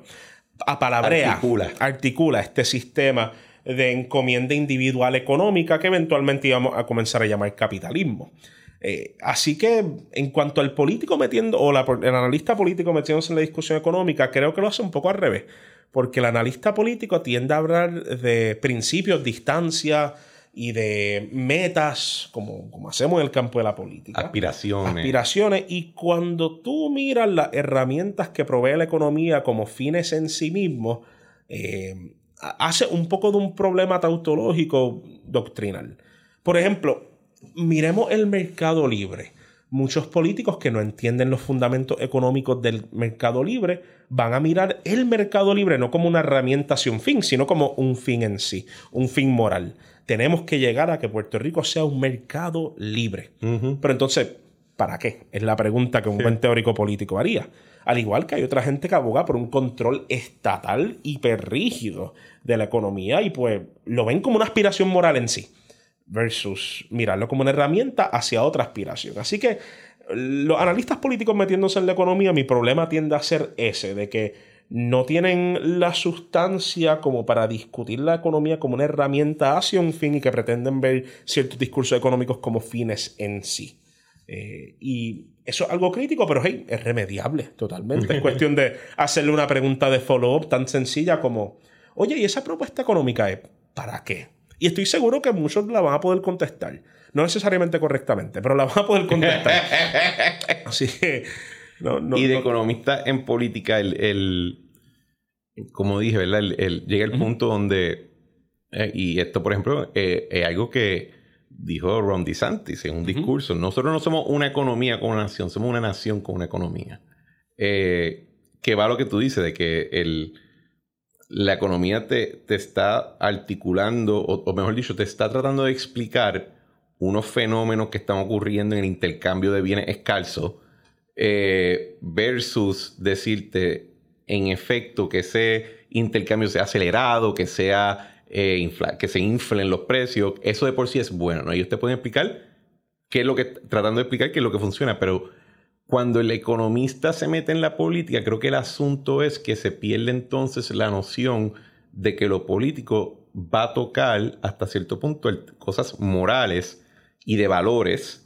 apalabrea, articula. articula este sistema de encomienda individual económica que eventualmente íbamos a comenzar a llamar capitalismo. Eh, así que en cuanto al político metiendo, o el analista político metiéndose en la discusión económica, creo que lo hace un poco al revés, porque el analista político tiende a hablar de principios, distancia y de metas, como, como hacemos en el campo de la política. Aspiraciones. Aspiraciones. Y cuando tú miras las herramientas que provee la economía como fines en sí mismos, eh, hace un poco de un problema tautológico doctrinal. Por ejemplo, miremos el mercado libre. muchos políticos que no entienden los fundamentos económicos del mercado libre van a mirar el mercado libre no como una herramienta hacia un fin, sino como un fin en sí, un fin moral. Tenemos que llegar a que Puerto Rico sea un mercado libre. Pero entonces, ¿para qué? Es la pregunta que un buen teórico político haría. Al igual que hay otra gente que aboga por un control estatal hiperrígido de la economía y pues lo ven como una aspiración moral en sí versus mirarlo como una herramienta hacia otra aspiración. Así que los analistas políticos metiéndose en la economía, mi problema tiende a ser ese, de que no tienen la sustancia como para discutir la economía como una herramienta hacia un fin y que pretenden ver ciertos discursos económicos como fines en sí. Eh, y eso es algo crítico, pero hey, es remediable totalmente. es cuestión de hacerle una pregunta de follow-up tan sencilla como, oye, ¿y esa propuesta económica es para qué? Y estoy seguro que muchos la van a poder contestar. No necesariamente correctamente, pero la van a poder contestar. *laughs* Así que. Y de economista en política, el, como dije, ¿verdad? llega el punto donde. Eh, y esto, por ejemplo, eh, es algo que dijo Ron DeSantis en un discurso. Nosotros no somos una economía con una nación, somos una nación con una economía. Eh, que va a lo que tú dices, de que el la economía te, te está articulando, o, mejor dicho, te está tratando de explicar unos fenómenos que están ocurriendo en el intercambio de bienes escasos eh, versus decirte en efecto que ese intercambio sea acelerado, que sea eh, que se inflen los precios, eso de por sí es bueno, ¿no? Ellos te pueden explicar qué es lo que, tratando de explicar qué es lo que funciona, pero cuando el economista se mete en la política, creo que el asunto es que se pierde entonces la noción de que lo político va a tocar hasta cierto punto cosas morales y de valores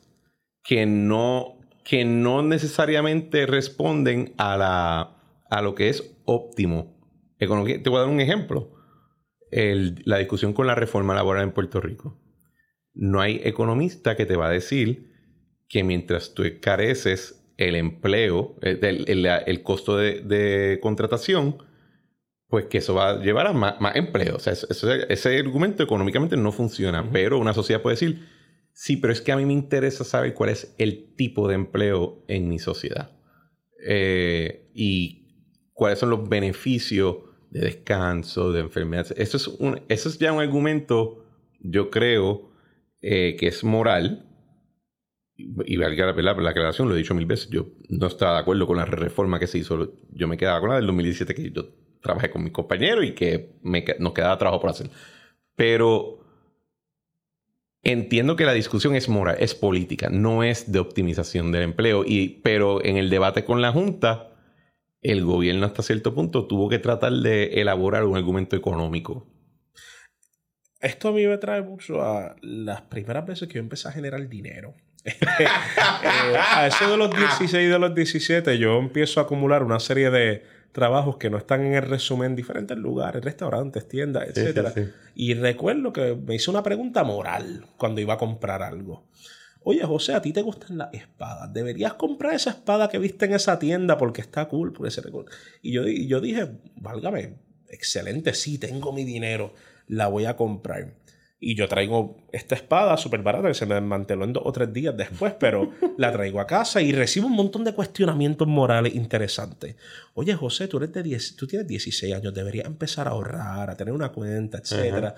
que no, que no necesariamente responden a, la, a lo que es óptimo. Te voy a dar un ejemplo. la discusión con la reforma laboral en Puerto Rico. No hay economista que te va a decir que mientras tú careces el empleo, eh, el, costo de, contratación, pues que eso va a llevar a más, empleo. O sea, ese argumento económicamente no funciona, pero una sociedad puede decir, sí, pero es que a mí me interesa saber cuál es el tipo de empleo en mi sociedad eh, y cuáles son los beneficios de descanso, de enfermedades. Eso es, un, eso es ya un argumento, yo creo, eh, que es moral, y valga la, la, la aclaración, lo he dicho mil veces, yo no estaba de acuerdo con la reforma que se hizo. Yo me quedaba con la del 2017 que yo trabajé con mis compañeros y que me, nos quedaba trabajo por hacer. Pero entiendo que la discusión es moral, es política, no es de optimización del empleo. Y, pero en el debate con la Junta, el gobierno hasta cierto punto tuvo que tratar de elaborar un argumento económico. Esto a mí me trae mucho a las primeras veces que yo empecé a generar dinero. *laughs* Eh, a eso de los 16 y de los 17 yo empiezo a acumular una serie de trabajos que no están en el resumen en diferentes lugares, restaurantes, tiendas, etc. Y recuerdo que me hice una pregunta moral cuando iba a comprar algo. Oye, José, ¿a ti te gustan las espadas? ¿Deberías comprar esa espada que viste en esa tienda porque está cool? Por ese y yo, y yo dije, válgame, excelente, sí, tengo mi dinero, la voy a comprar. Y yo traigo esta espada súper barata que se me desmanteló en dos o tres días después, pero *laughs* la traigo a casa y recibo un montón de cuestionamientos morales interesantes. Oye, José, tú, eres de 10, tú tienes 16 años, deberías empezar a ahorrar, a tener una cuenta, etc.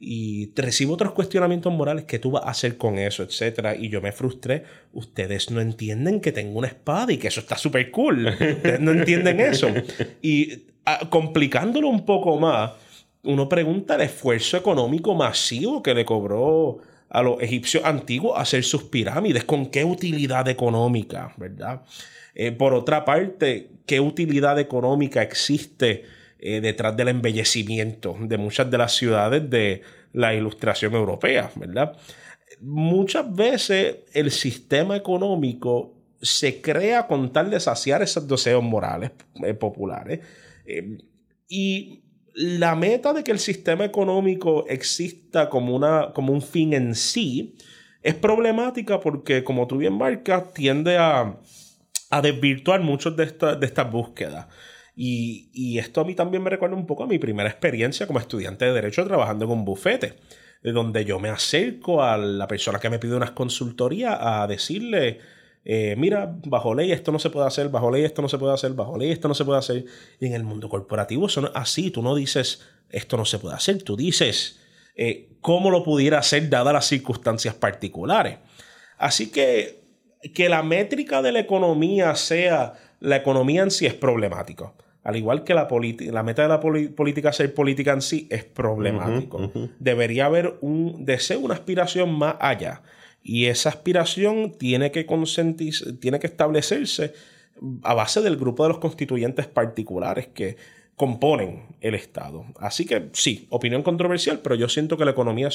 Y te recibo otros cuestionamientos morales que tú vas a hacer con eso, etc. Y yo me frustré. Ustedes no entienden que tengo una espada y que eso está súper cool. Ustedes no entienden eso. *laughs* Y ah, complicándolo un poco más uno pregunta el esfuerzo económico masivo que le cobró a los egipcios antiguos hacer sus pirámides, con qué utilidad económica, ¿verdad? Eh, por otra parte, ¿qué utilidad económica existe eh, detrás del embellecimiento de muchas de las ciudades de la ilustración europea, ¿verdad? Muchas veces el sistema económico se crea con tal de saciar esos deseos morales eh, populares. y la meta de que el sistema económico exista como, una, como un fin en sí es problemática porque, como tú bien marcas, tiende a, desvirtuar muchas de, de estas búsquedas. Y, esto a mí también me recuerda un poco a mi primera experiencia como estudiante de Derecho trabajando en un bufete, de donde yo me acerco a la persona que me pide unas consultorías a decirle, eh, mira, bajo ley esto no se puede hacer, bajo ley esto no se puede hacer, bajo ley esto no se puede hacer. Y en el mundo corporativo eso no es así. Tú no dices esto no se puede hacer, tú dices eh, cómo lo pudiera hacer dadas las circunstancias particulares. Así que que la métrica de la economía sea la economía en sí es problemático. Al igual que la, la meta de la política ser política en sí es problemático. Debería haber un deseo, una aspiración más allá. Y esa aspiración tiene que, tiene que establecerse a base del grupo de los constituyentes particulares que componen el Estado. Así que sí, opinión controversial, pero yo siento que la economía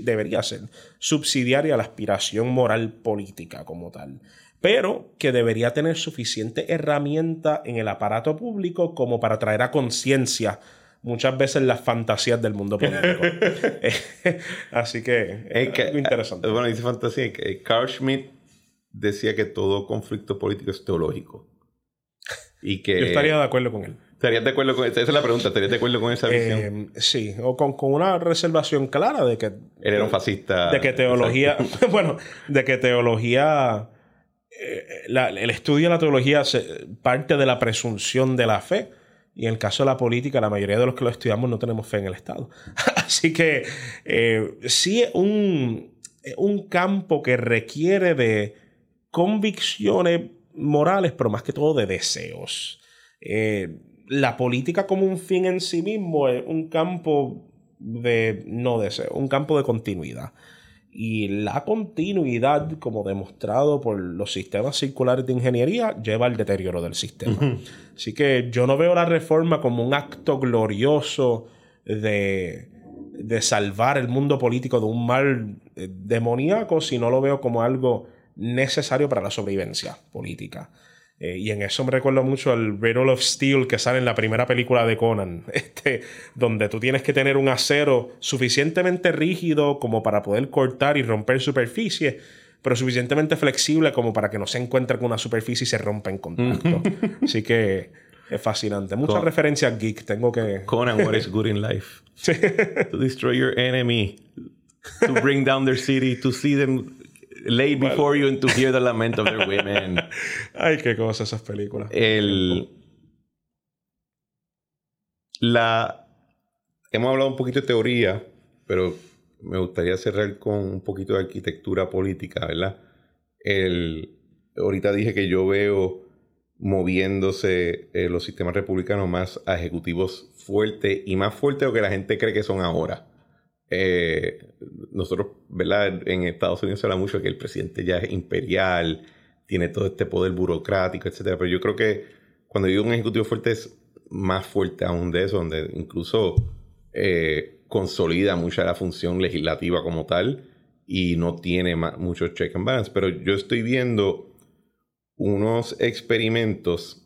debería ser subsidiaria a la aspiración moral política como tal pero que debería tener suficiente herramienta en el aparato público como para traer a conciencia muchas veces las fantasías del mundo político. *laughs* *laughs* Así que es algo interesante. Bueno, dice fantasía. Carl Schmitt decía que todo conflicto político es teológico. Y que, Yo estaría de acuerdo con él. ¿Estarías de acuerdo con esa? Esa es la pregunta. ¿Estarías de acuerdo con esa visión? Eh, sí, o con, con, una reservación clara de que... Él era un fascista. De que teología... *laughs* bueno, de que teología el estudio de la teología parte de la presunción de la fe. Y en el caso de la política, la mayoría de los que lo estudiamos no tenemos fe en el Estado. *laughs* Así que eh, sí es un, un campo que requiere de convicciones morales, pero más que todo de deseos. Eh, la política como un fin en sí mismo es un campo de no deseo, un campo de continuidad. Y la continuidad, como demostrado por los sistemas circulares de ingeniería, lleva al deterioro del sistema. Así que yo no veo la reforma como un acto glorioso de, de salvar el mundo político de un mal eh, demoníaco, sino lo veo como algo necesario para la sobrevivencia política. Eh, y en eso me recuerdo mucho el Riddle of Steel que sale en la primera película de Conan, *laughs* este, donde tú tienes que tener un acero suficientemente rígido como para poder cortar y romper superficie, pero suficientemente flexible como para que no se encuentre con una superficie y se rompa en contacto. *laughs* Así que es fascinante. Muchas referencias geek tengo que... Conan, what is *laughs* good in life? to destroy your enemy, to bring down their city, to see them lay before you and to hear the lament of their women. *laughs* Ay, qué cosas esas películas. El. La. Hemos hablado un poquito de teoría, pero me gustaría cerrar con un poquito de arquitectura política, ¿verdad? El. Ahorita dije que yo veo moviéndose eh, los sistemas republicanos más a ejecutivos fuertes y más fuertes de lo que la gente cree que son ahora. Eh, nosotros, ¿verdad? En Estados Unidos se habla mucho que el presidente ya es imperial, tiene todo este poder burocrático, etcétera. Pero yo creo que cuando digo un ejecutivo fuerte es más fuerte aún de eso, donde incluso eh, consolida mucha la función legislativa como tal y no tiene muchos check and balance. Pero yo estoy viendo unos experimentos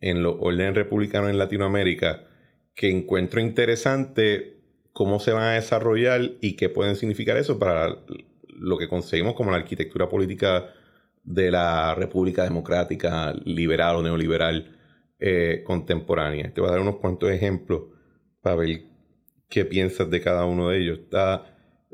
en los órdenes republicanos en Latinoamérica que encuentro interesante cómo se van a desarrollar y qué pueden significar eso para lo que conseguimos como la arquitectura política de la República Democrática liberal o neoliberal eh, contemporánea. Te voy a dar unos cuantos ejemplos para ver qué piensas de cada uno de ellos. Está,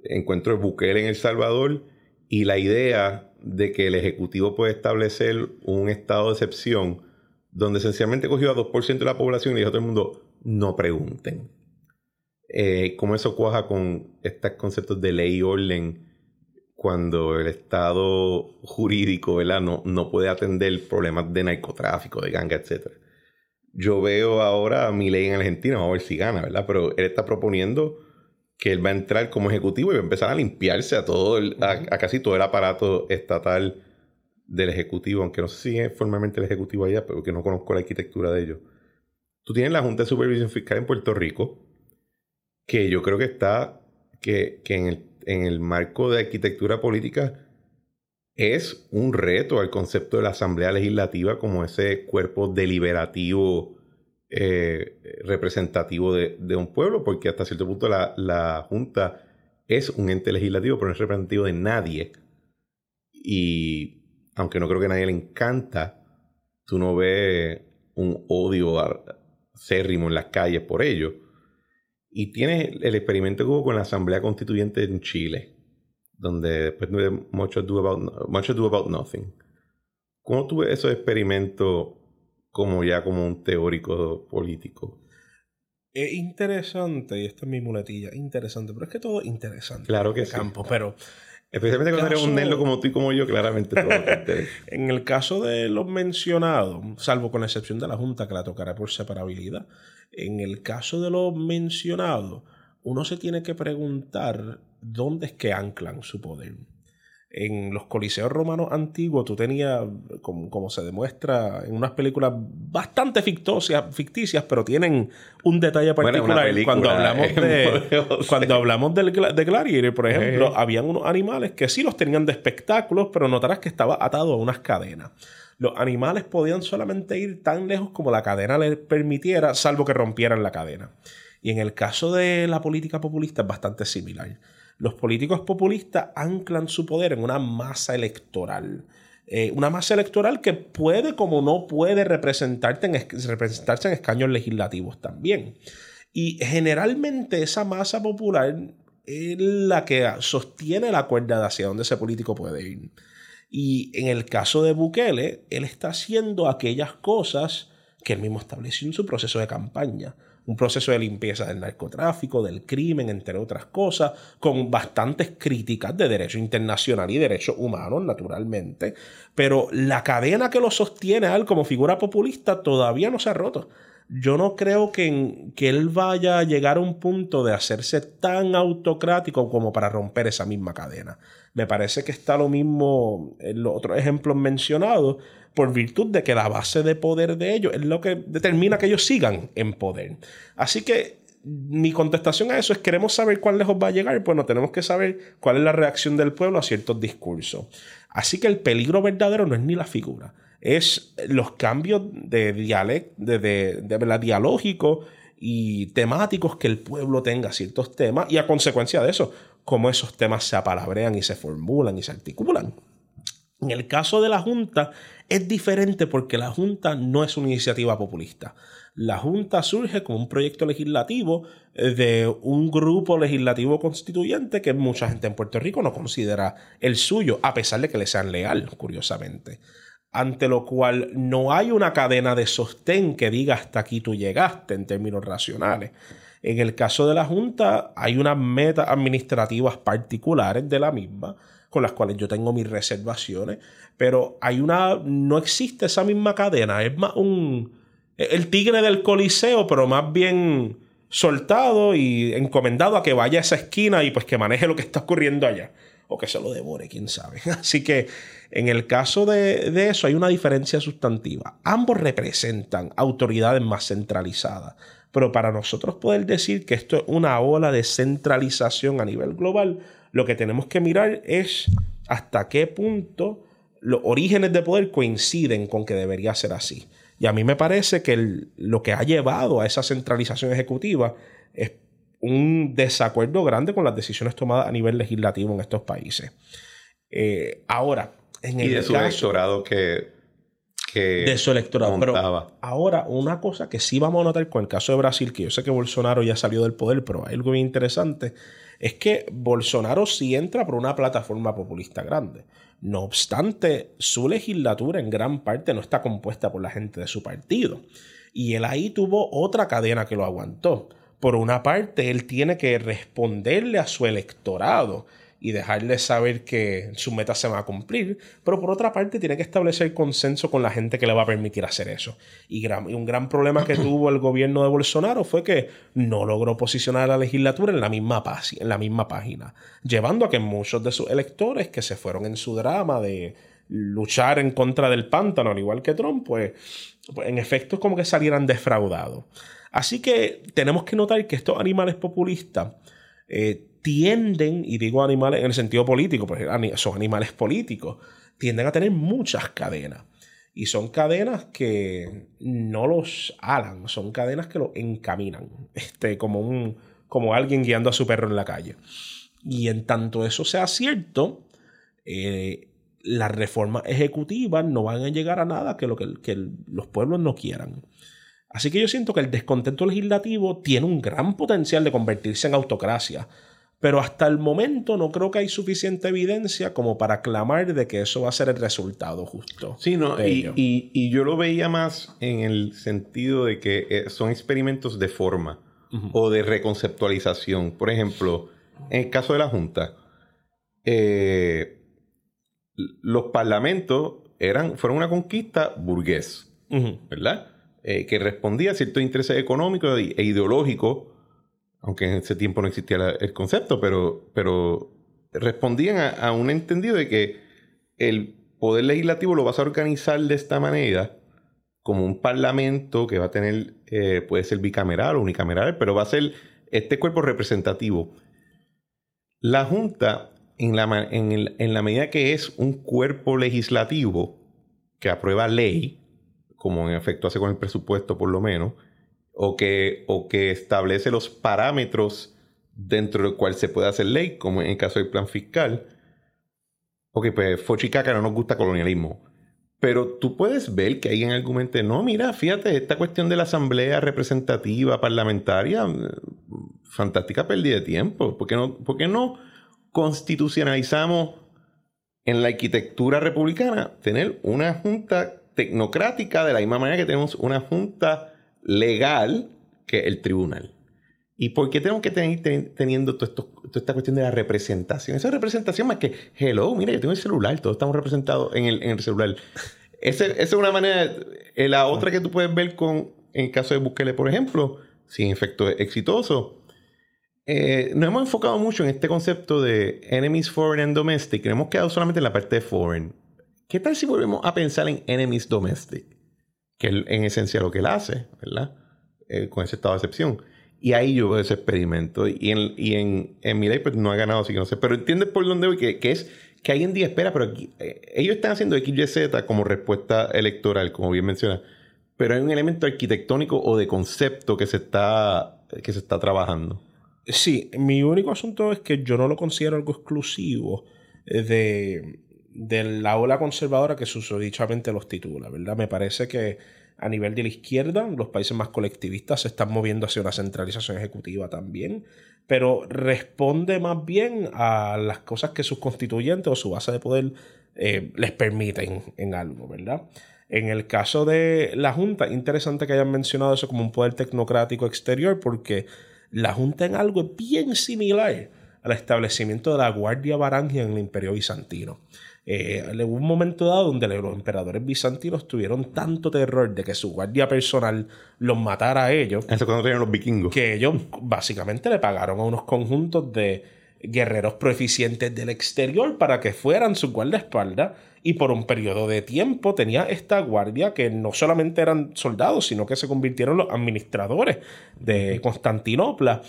encuentro el Bukele en El Salvador y la idea de que el Ejecutivo puede establecer un estado de excepción donde esencialmente cogió a 2% de la población y dijo a todo el mundo, no pregunten eh, cómo eso cuaja con estos conceptos de ley y orden cuando el Estado jurídico No, no puede atender problemas de narcotráfico, de ganga, etc. Yo veo ahora a mi ley en Argentina, vamos a ver si gana, ¿verdad? Pero él está proponiendo que él va a entrar como ejecutivo y va a empezar a limpiarse a todo a, casi todo el aparato estatal del ejecutivo, aunque no sé si es formalmente el ejecutivo allá, pero que no conozco la arquitectura de ellos. Tú tienes la Junta de Supervisión Fiscal en Puerto Rico, que yo creo que está, que, en, el, en el marco de arquitectura política es un reto al concepto de la Asamblea Legislativa como ese cuerpo deliberativo eh, representativo de, un pueblo, porque hasta cierto punto la, la, Junta es un ente legislativo, pero no es representativo de nadie. Y aunque no creo que a nadie le encanta, tú no ves un odio acérrimo en las calles por ello. Y tiene el experimento que hubo con la Asamblea Constituyente en Chile, donde después de much ado about, much ado about nothing, ¿Cómo tú ves esos experimentos como ya como un teórico político? Es interesante, y esta es mi muletilla, interesante, pero es que todo es interesante. Claro que sí. campo, pero... Especialmente cuando eres un negro como tú y como yo, claramente todo *laughs* En el caso de los mencionados, salvo con la excepción de la Junta que la tocará por separabilidad, en el caso de los mencionados, uno se tiene que preguntar dónde es que anclan su poder en los coliseos romanos antiguos tú tenías, como, se demuestra en unas películas bastante ficticias, ficticias pero tienen un detalle particular. cuando hablamos de, *laughs* cuando hablamos de Gladiator, por ejemplo, habían unos animales que sí los tenían de espectáculos, pero notarás que estaba atado a unas cadenas. Los animales podían solamente ir tan lejos como la cadena les permitiera, salvo que rompieran la cadena. Y en el caso de la política populista es bastante similar los políticos populistas anclan su poder en una masa electoral. Eh, una masa electoral que puede, como no puede, representarse en escaños legislativos también. Y generalmente esa masa popular es la que sostiene la cuerda de hacia dónde ese político puede ir. Y en el caso de Bukele, él está haciendo aquellas cosas que él mismo estableció en su proceso de campaña un proceso de limpieza del narcotráfico, del crimen, entre otras cosas, con bastantes críticas de derecho internacional y derechos humanos, naturalmente, pero la cadena que lo sostiene a él como figura populista todavía no se ha roto. Yo no creo que, que él vaya a llegar a un punto de hacerse tan autocrático como para romper esa misma cadena. Me parece que está lo mismo en los otros ejemplos mencionados, por virtud de que la base de poder de ellos es lo que determina que ellos sigan en poder. Así que mi contestación a eso es queremos saber cuán lejos va a llegar, pues no tenemos que saber cuál es la reacción del pueblo a ciertos discursos. Así que el peligro verdadero no es ni la figura, es los cambios de, dialecto, de, de, de dialógico y temáticos que el pueblo tenga ciertos temas y a consecuencia de eso, cómo esos temas se apalabrean y se formulan y se articulan. En el caso de la Junta es diferente porque la Junta no es una iniciativa populista. La Junta surge como un proyecto legislativo eh, de un grupo legislativo constituyente que mucha gente en Puerto Rico no considera el suyo, a pesar de que le sean leal, curiosamente. Ante lo cual no hay una cadena de sostén que diga hasta aquí tú llegaste en términos racionales. En el caso de la Junta hay unas metas administrativas particulares de la misma con las cuales yo tengo mis reservaciones, pero hay una, no existe esa misma cadena, es más un, el tigre del coliseo, pero más bien soltado y encomendado a que vaya a esa esquina y pues que maneje lo que está ocurriendo allá, o que se lo devore, quién sabe. *laughs* Así que en el caso de, eso hay una diferencia sustantiva. Ambos representan autoridades más centralizadas. Pero para nosotros poder decir que esto es una ola de centralización a nivel global, lo que tenemos que mirar es hasta qué punto los orígenes de poder coinciden con que debería ser así. Y a mí me parece que lo que ha llevado a esa centralización ejecutiva es un desacuerdo grande con las decisiones tomadas a nivel legislativo en estos países. Eh, ahora, en el y de su electorado que, de su electorado. Pero ahora, una cosa que sí vamos a notar con el caso de Brasil, que yo sé que Bolsonaro ya salió del poder, pero hay algo bien interesante es que Bolsonaro sí entra por una plataforma populista grande. No obstante, su legislatura en gran parte no está compuesta por la gente de su partido. Y él ahí tuvo otra cadena que lo aguantó. Por una parte, él tiene que responderle a su electorado y dejarles saber que su meta se va a cumplir, pero por otra parte tiene que establecer consenso con la gente que le va a permitir hacer eso. Y, un gran problema que *clears throat* tuvo el gobierno de Bolsonaro fue que no logró posicionar a la legislatura en la misma, en la misma página, llevando a que muchos de sus electores que se fueron en su drama de luchar en contra del pántano, al igual que Trump, pues, pues en efecto es como que salieran defraudados. Así que tenemos que notar que estos animales populistas eh, tienden, y digo animales en el sentido político, porque son animales políticos, tienden a tener muchas cadenas. Y son cadenas que no los alan, son cadenas que lo encaminan, este, como, un, como alguien guiando a su perro en la calle. Y en tanto eso sea cierto, eh, las reformas ejecutivas no van a llegar a nada que, lo que los pueblos no quieran. Así que yo siento que el descontento legislativo tiene un gran potencial de convertirse en autocracia Pero hasta el momento no creo que hay suficiente evidencia como para clamar de que eso va a ser el resultado justo. Sí, no, y, yo lo veía más en el sentido de que eh, son experimentos de forma o de reconceptualización. Por ejemplo, en el caso de la Junta, eh, los parlamentos eran, fueron una conquista burgués, ¿verdad? Eh, que respondía a ciertos intereses económicos e ideológicos, aunque en ese tiempo no existía el concepto, pero, pero respondían a, un entendido de que el poder legislativo lo vas a organizar de esta manera, como un parlamento que va a tener, eh, puede ser bicameral o unicameral, pero va a ser este cuerpo representativo. La Junta en la, en, la medida que es un cuerpo legislativo que aprueba ley, como en efecto hace con el presupuesto por lo menos, o que, o que establece los parámetros dentro del cual se puede hacer ley, como en el caso del plan fiscal. Ok, pues Fochicaca no nos gusta colonialismo. Pero tú puedes ver que hay en argumento, no, mira, fíjate, esta cuestión de la asamblea representativa parlamentaria, fantástica pérdida de tiempo. ¿Por no, por qué no constitucionalizamos en la arquitectura republicana tener una junta tecnocrática de la misma manera que tenemos una junta legal que el tribunal. ¿Y por qué tenemos que tener teniendo toda esta cuestión de la representación? Esa representación más que, hello, mira, yo tengo el celular, todos estamos representados en el, celular. esa es una manera. Eh, la otra que tú puedes ver con, en el caso de Bukele, por ejemplo, sin efecto exitoso, eh, nos hemos enfocado mucho en este concepto de enemies foreign and domestic. nos hemos quedado solamente en la parte de foreign. ¿Qué tal si volvemos a pensar en enemies domestic? Que es en esencia lo que él hace, ¿verdad? Eh, con ese estado de excepción. Y ahí yo veo ese experimento. Y en, y en, en mi ley pues, no ha ganado, así que no sé. Pero entiendes por dónde voy, que, es que hay en día espera, pero eh, ellos están haciendo XYZ como respuesta electoral, como bien menciona. Pero hay un elemento arquitectónico o de concepto que se está, que se está trabajando. Sí, mi único asunto es que yo no lo considero algo exclusivo de, de la ola conservadora que susodichamente los titula, ¿verdad? Me parece que a nivel de la izquierda, los países más colectivistas se están moviendo hacia una centralización ejecutiva también, pero responde más bien a las cosas que sus constituyentes o su base de poder eh, les permiten en algo, ¿verdad? En el caso de la Junta, interesante que hayan mencionado eso como un poder tecnocrático exterior, porque la Junta en algo bien similar al establecimiento de la Guardia Varangia en el Imperio Bizantino. Eh, hubo un momento dado donde los emperadores bizantinos tuvieron tanto terror de que su guardia personal los matara a ellos. Eso cuando tenían los vikingos. Que ellos básicamente le pagaron a unos conjuntos de guerreros proficientes del exterior para que fueran su guardaespaldas y por un periodo de tiempo tenía esta guardia que no solamente eran soldados, sino que se convirtieron en los administradores de Constantinopla.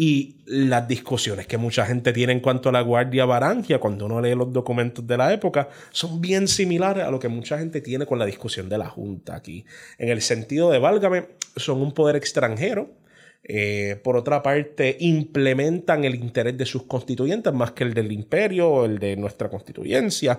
Y las discusiones que mucha gente tiene en cuanto a la Guardia Varangia, cuando uno lee los documentos de la época, son bien similares a lo que mucha gente tiene con la discusión de la Junta aquí. En el sentido de, válgame, son un poder extranjero, eh, por otra parte, implementan el interés de sus constituyentes más que el del imperio o el de nuestra constituyencia.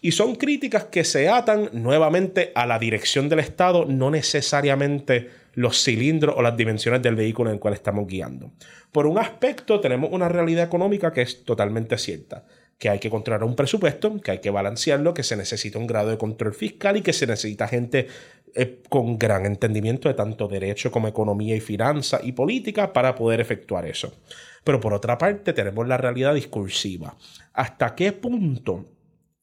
Y son críticas que se atan nuevamente a la dirección del Estado, no necesariamente los cilindros o las dimensiones del vehículo en el cual estamos guiando. Por un aspecto, tenemos una realidad económica que es totalmente cierta que hay que controlar un presupuesto, que hay que balancearlo, que se necesita un grado de control fiscal y que se necesita gente eh, con gran entendimiento de tanto derecho como economía y finanza y política para poder efectuar eso. Pero por otra parte tenemos la realidad discursiva. ¿Hasta qué punto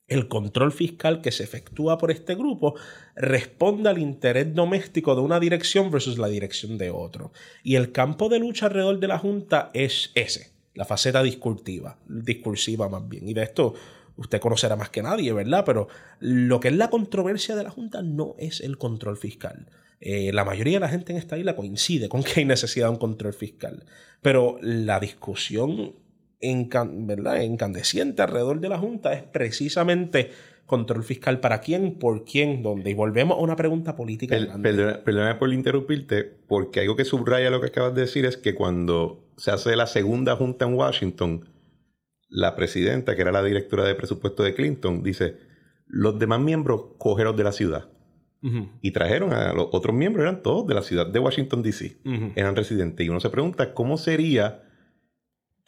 el control fiscal que se efectúa por este grupo responde al interés doméstico de una dirección versus la dirección de otro? Y el campo de lucha alrededor de la Junta es ese, la faceta discursiva, discursiva más bien. Y de esto usted conocerá más que nadie, ¿verdad? Pero lo que es la controversia de la Junta no es el control fiscal. Eh, la mayoría de la gente en esta isla coincide con que hay necesidad de un control fiscal. Pero la discusión ¿verdad? incandescente alrededor de la Junta es precisamente control fiscal para quién, por quién, dónde. Y volvemos a una pregunta política. perdóname por interrumpirte, porque algo que subraya lo que acabas de decir es que cuando se hace la segunda junta en Washington, la presidenta, que era la directora de presupuesto de Clinton, dice, los demás miembros cogeros de la ciudad. Y trajeron a los otros miembros, eran todos de la ciudad de Washington, D.C., eran residentes. Y uno se pregunta, ¿cómo sería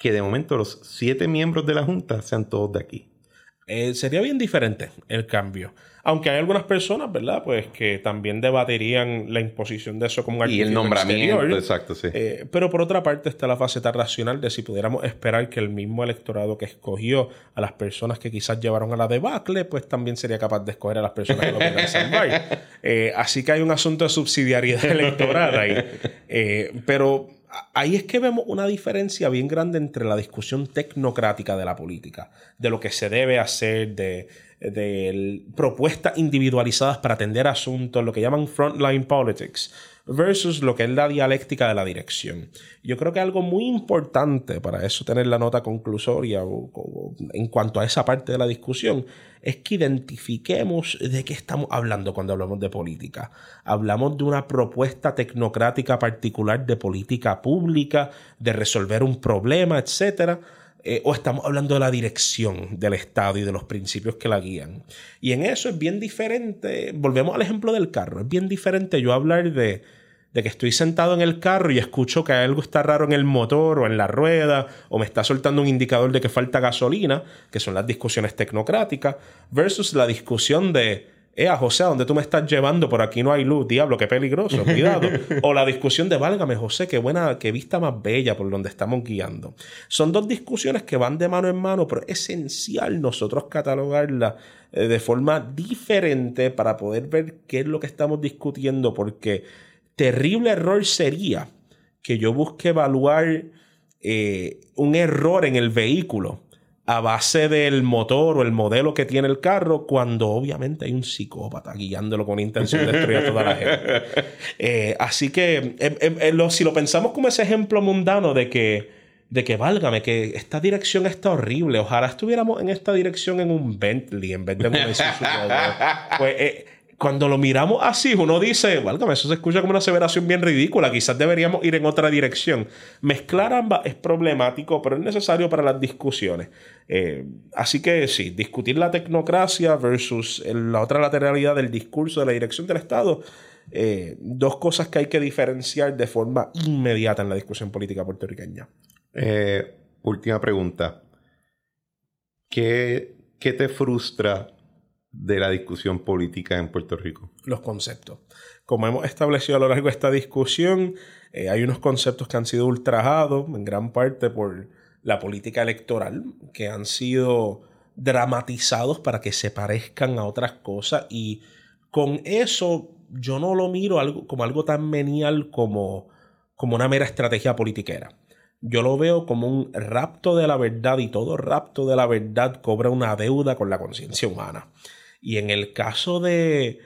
que de momento los siete miembros de la Junta sean todos de aquí. Eh, sería bien diferente el cambio. Aunque hay algunas personas, ¿verdad? Pues que también debatirían la imposición de eso como un Y el nombramiento, exacto, sí. Eh, pero por otra parte está la faceta racional de si pudiéramos esperar que el mismo electorado que escogió a las personas que quizás llevaron a la debacle, pues también sería capaz de escoger a las personas que lo quieran *laughs* salvar. Eh, así que hay un asunto de subsidiariedad electoral ahí. pero ahí es que vemos una diferencia bien grande entre la discusión tecnocrática de la política, de lo que se debe hacer, de, propuestas individualizadas para atender asuntos, lo que llaman frontline politics, versus lo que es la dialéctica de la dirección. Yo creo que algo muy importante para eso tener la nota conclusoria en cuanto a esa parte de la discusión es que identifiquemos de qué estamos hablando cuando hablamos de política. Hablamos de una propuesta tecnocrática particular de política pública, de resolver un problema, etcétera eh, o estamos hablando de la dirección del Estado y de los principios que la guían. Y en eso es bien diferente, volvemos al ejemplo del carro, es bien diferente yo hablar de, de que estoy sentado en el carro y escucho que algo está raro en el motor o en la rueda o me está soltando un indicador de que falta gasolina, que son las discusiones tecnocráticas, versus la discusión de eh, José, ¿a dónde tú me estás llevando? Por aquí no hay luz, diablo, qué peligroso, *laughs* cuidado. o la discusión de, válgame, José, qué buena, qué vista más bella por donde estamos guiando. Son dos discusiones que van de mano en mano, pero es esencial nosotros catalogarlas eh, de forma diferente para poder ver qué es lo que estamos discutiendo, porque terrible error sería que yo busque evaluar eh, un error en el vehículo a base del motor o el modelo que tiene el carro, cuando obviamente hay un psicópata guiándolo con intención de destruir a toda la gente. *laughs* Eh, así que em, em, em, si lo pensamos como ese ejemplo mundano de que, de que válgame, que esta dirección está horrible, ojalá estuviéramos en esta dirección en un Bentley en vez de un Pues eh, cuando lo miramos así, uno dice, válgame, eso se escucha como una aseveración bien ridícula, quizás deberíamos ir en otra dirección. Mezclar ambas es problemático, pero es necesario para las discusiones. Eh, así que sí, discutir la tecnocracia versus la otra lateralidad del discurso de la dirección del Estado, eh, dos cosas que hay que diferenciar de forma inmediata en la discusión política puertorriqueña. Eh, última pregunta. ¿Qué, ¿Qué te frustra de la discusión política en Puerto Rico? Los conceptos. Como hemos establecido a lo largo de esta discusión, eh, hay unos conceptos que han sido ultrajados en gran parte por la política electoral, que han sido dramatizados para que se parezcan a otras cosas y con eso yo no lo miro algo, como algo tan menial como, como una mera estrategia politiquera. Yo lo veo como un rapto de la verdad y todo rapto de la verdad cobra una deuda con la conciencia humana. Y en el caso de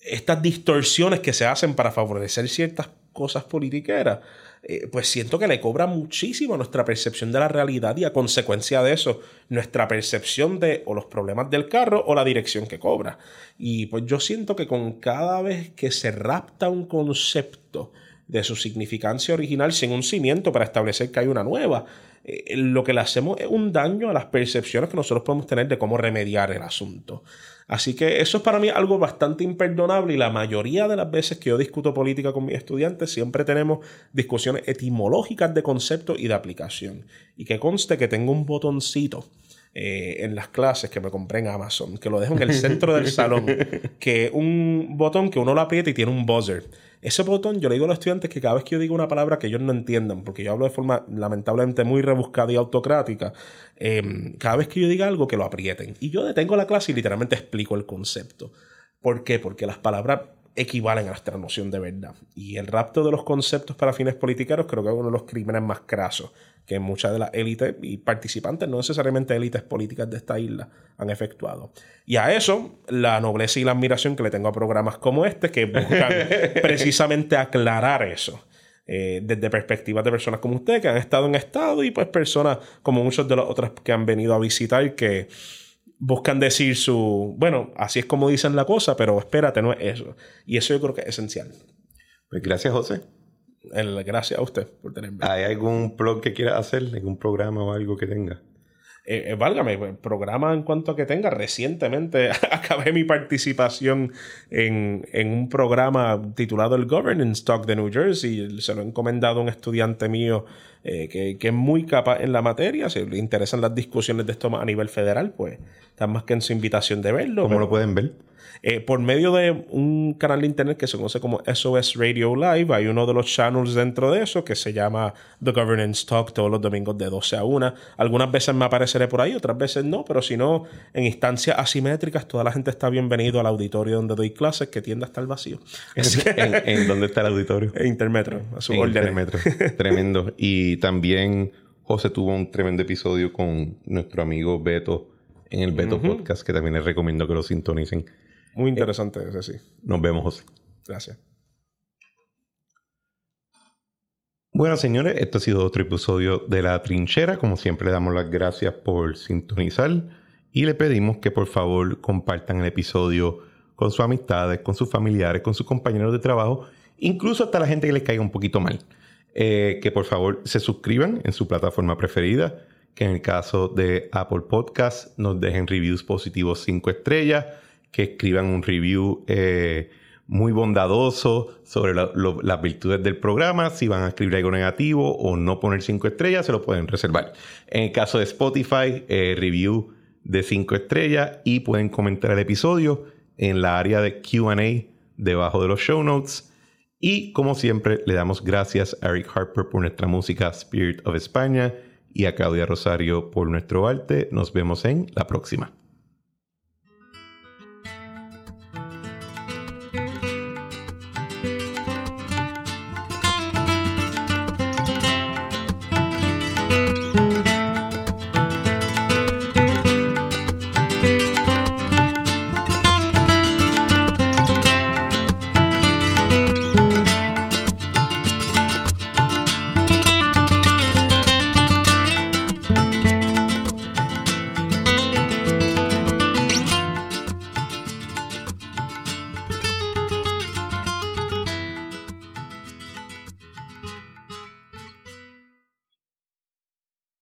estas distorsiones que se hacen para favorecer ciertas cosas politiqueras, eh, pues siento que le cobra muchísimo nuestra percepción de la realidad y a consecuencia de eso, nuestra percepción de o los problemas del carro o la dirección que cobra. Y pues yo siento que con cada vez que se rapta un concepto de su significancia original sin un cimiento para establecer que hay una nueva, eh, lo que le hacemos es un daño a las percepciones que nosotros podemos tener de cómo remediar el asunto. Así que eso es para mí algo bastante imperdonable y la mayoría de las veces que yo discuto política con mis estudiantes siempre tenemos discusiones etimológicas de concepto y de aplicación. Y que conste que tengo un botoncito eh, en las clases que me compré en Amazon, que lo dejo en el centro del salón, *laughs* que un botón que uno lo aprieta y tiene un buzzer. Ese botón yo le digo a los estudiantes que cada vez que yo digo una palabra que ellos no entiendan, porque yo hablo de forma lamentablemente muy rebuscada y autocrática, em, cada vez que yo diga algo que lo aprieten. Y yo detengo la clase y literalmente explico el concepto. ¿Por qué? Porque las palabras equivalen a nuestra noción de verdad. Y el rapto de los conceptos para fines politiqueros creo que es uno de los crímenes más crasos que muchas de las élites y participantes, no necesariamente élites políticas de esta isla, han efectuado. Y a eso, la nobleza y la admiración que le tengo a programas como este, que buscan *laughs* precisamente aclarar eso. Eh, desde perspectivas de personas como usted, que han estado en estado, y pues personas como muchos de los otros que han venido a visitar, que buscan decir su, bueno, así es como dicen la cosa, pero espérate, no es eso. Y eso yo creo que es esencial. Pues gracias, José. El, gracias a usted por tenerme. ¿Hay algún blog que quiera hacer? ¿Algún programa o algo que tenga? eh, válgame, programa en cuanto a que tenga. Recientemente *laughs* acabé mi participación en, un programa titulado el Governance Talk de New Jersey. Se lo he encomendado a un estudiante mío que, que, es muy capaz en la materia. Si le interesan las discusiones de esto a nivel federal, pues está más que en su invitación de verlo. ¿Cómo lo pueden ver? Eh, por medio de un canal de internet que se conoce como SOS Radio Live, hay uno de los channels dentro de eso que se llama The Governance Talk todos los domingos de 12 a 1. Algunas veces me apareceré por ahí, otras veces no, pero si no, en instancias asimétricas, toda la gente está bienvenido al auditorio donde doy clases, que tiende a estar vacío. ¿En, dónde está el auditorio? En Intermetro, a su Intermetro. Tremendo. Y también José tuvo un tremendo episodio con nuestro amigo Beto en el Beto Podcast, que también les recomiendo que lo sintonicen. Muy interesante ese, sí. Nos vemos, José. Gracias. Bueno, señores, esto ha sido otro episodio de La Trinchera. Como siempre, le damos las gracias por sintonizar y le pedimos que por favor compartan el episodio con sus amistades, con sus familiares, con sus compañeros de trabajo, incluso hasta la gente que les caiga un poquito mal. Eh, que por favor se suscriban en su plataforma preferida, que en el caso de Apple Podcast nos dejen reviews positivos 5 estrellas que escriban un review eh, muy bondadoso sobre las virtudes del programa. Si van a escribir algo negativo o no poner cinco estrellas, se lo pueden reservar. En el caso de Spotify, eh, review de cinco estrellas y pueden comentar el episodio en la área de QA debajo de los show notes. Y como siempre, le damos gracias a Eric Harper por nuestra música Spirit of España y a Claudia Rosario por nuestro arte. Nos vemos en la próxima.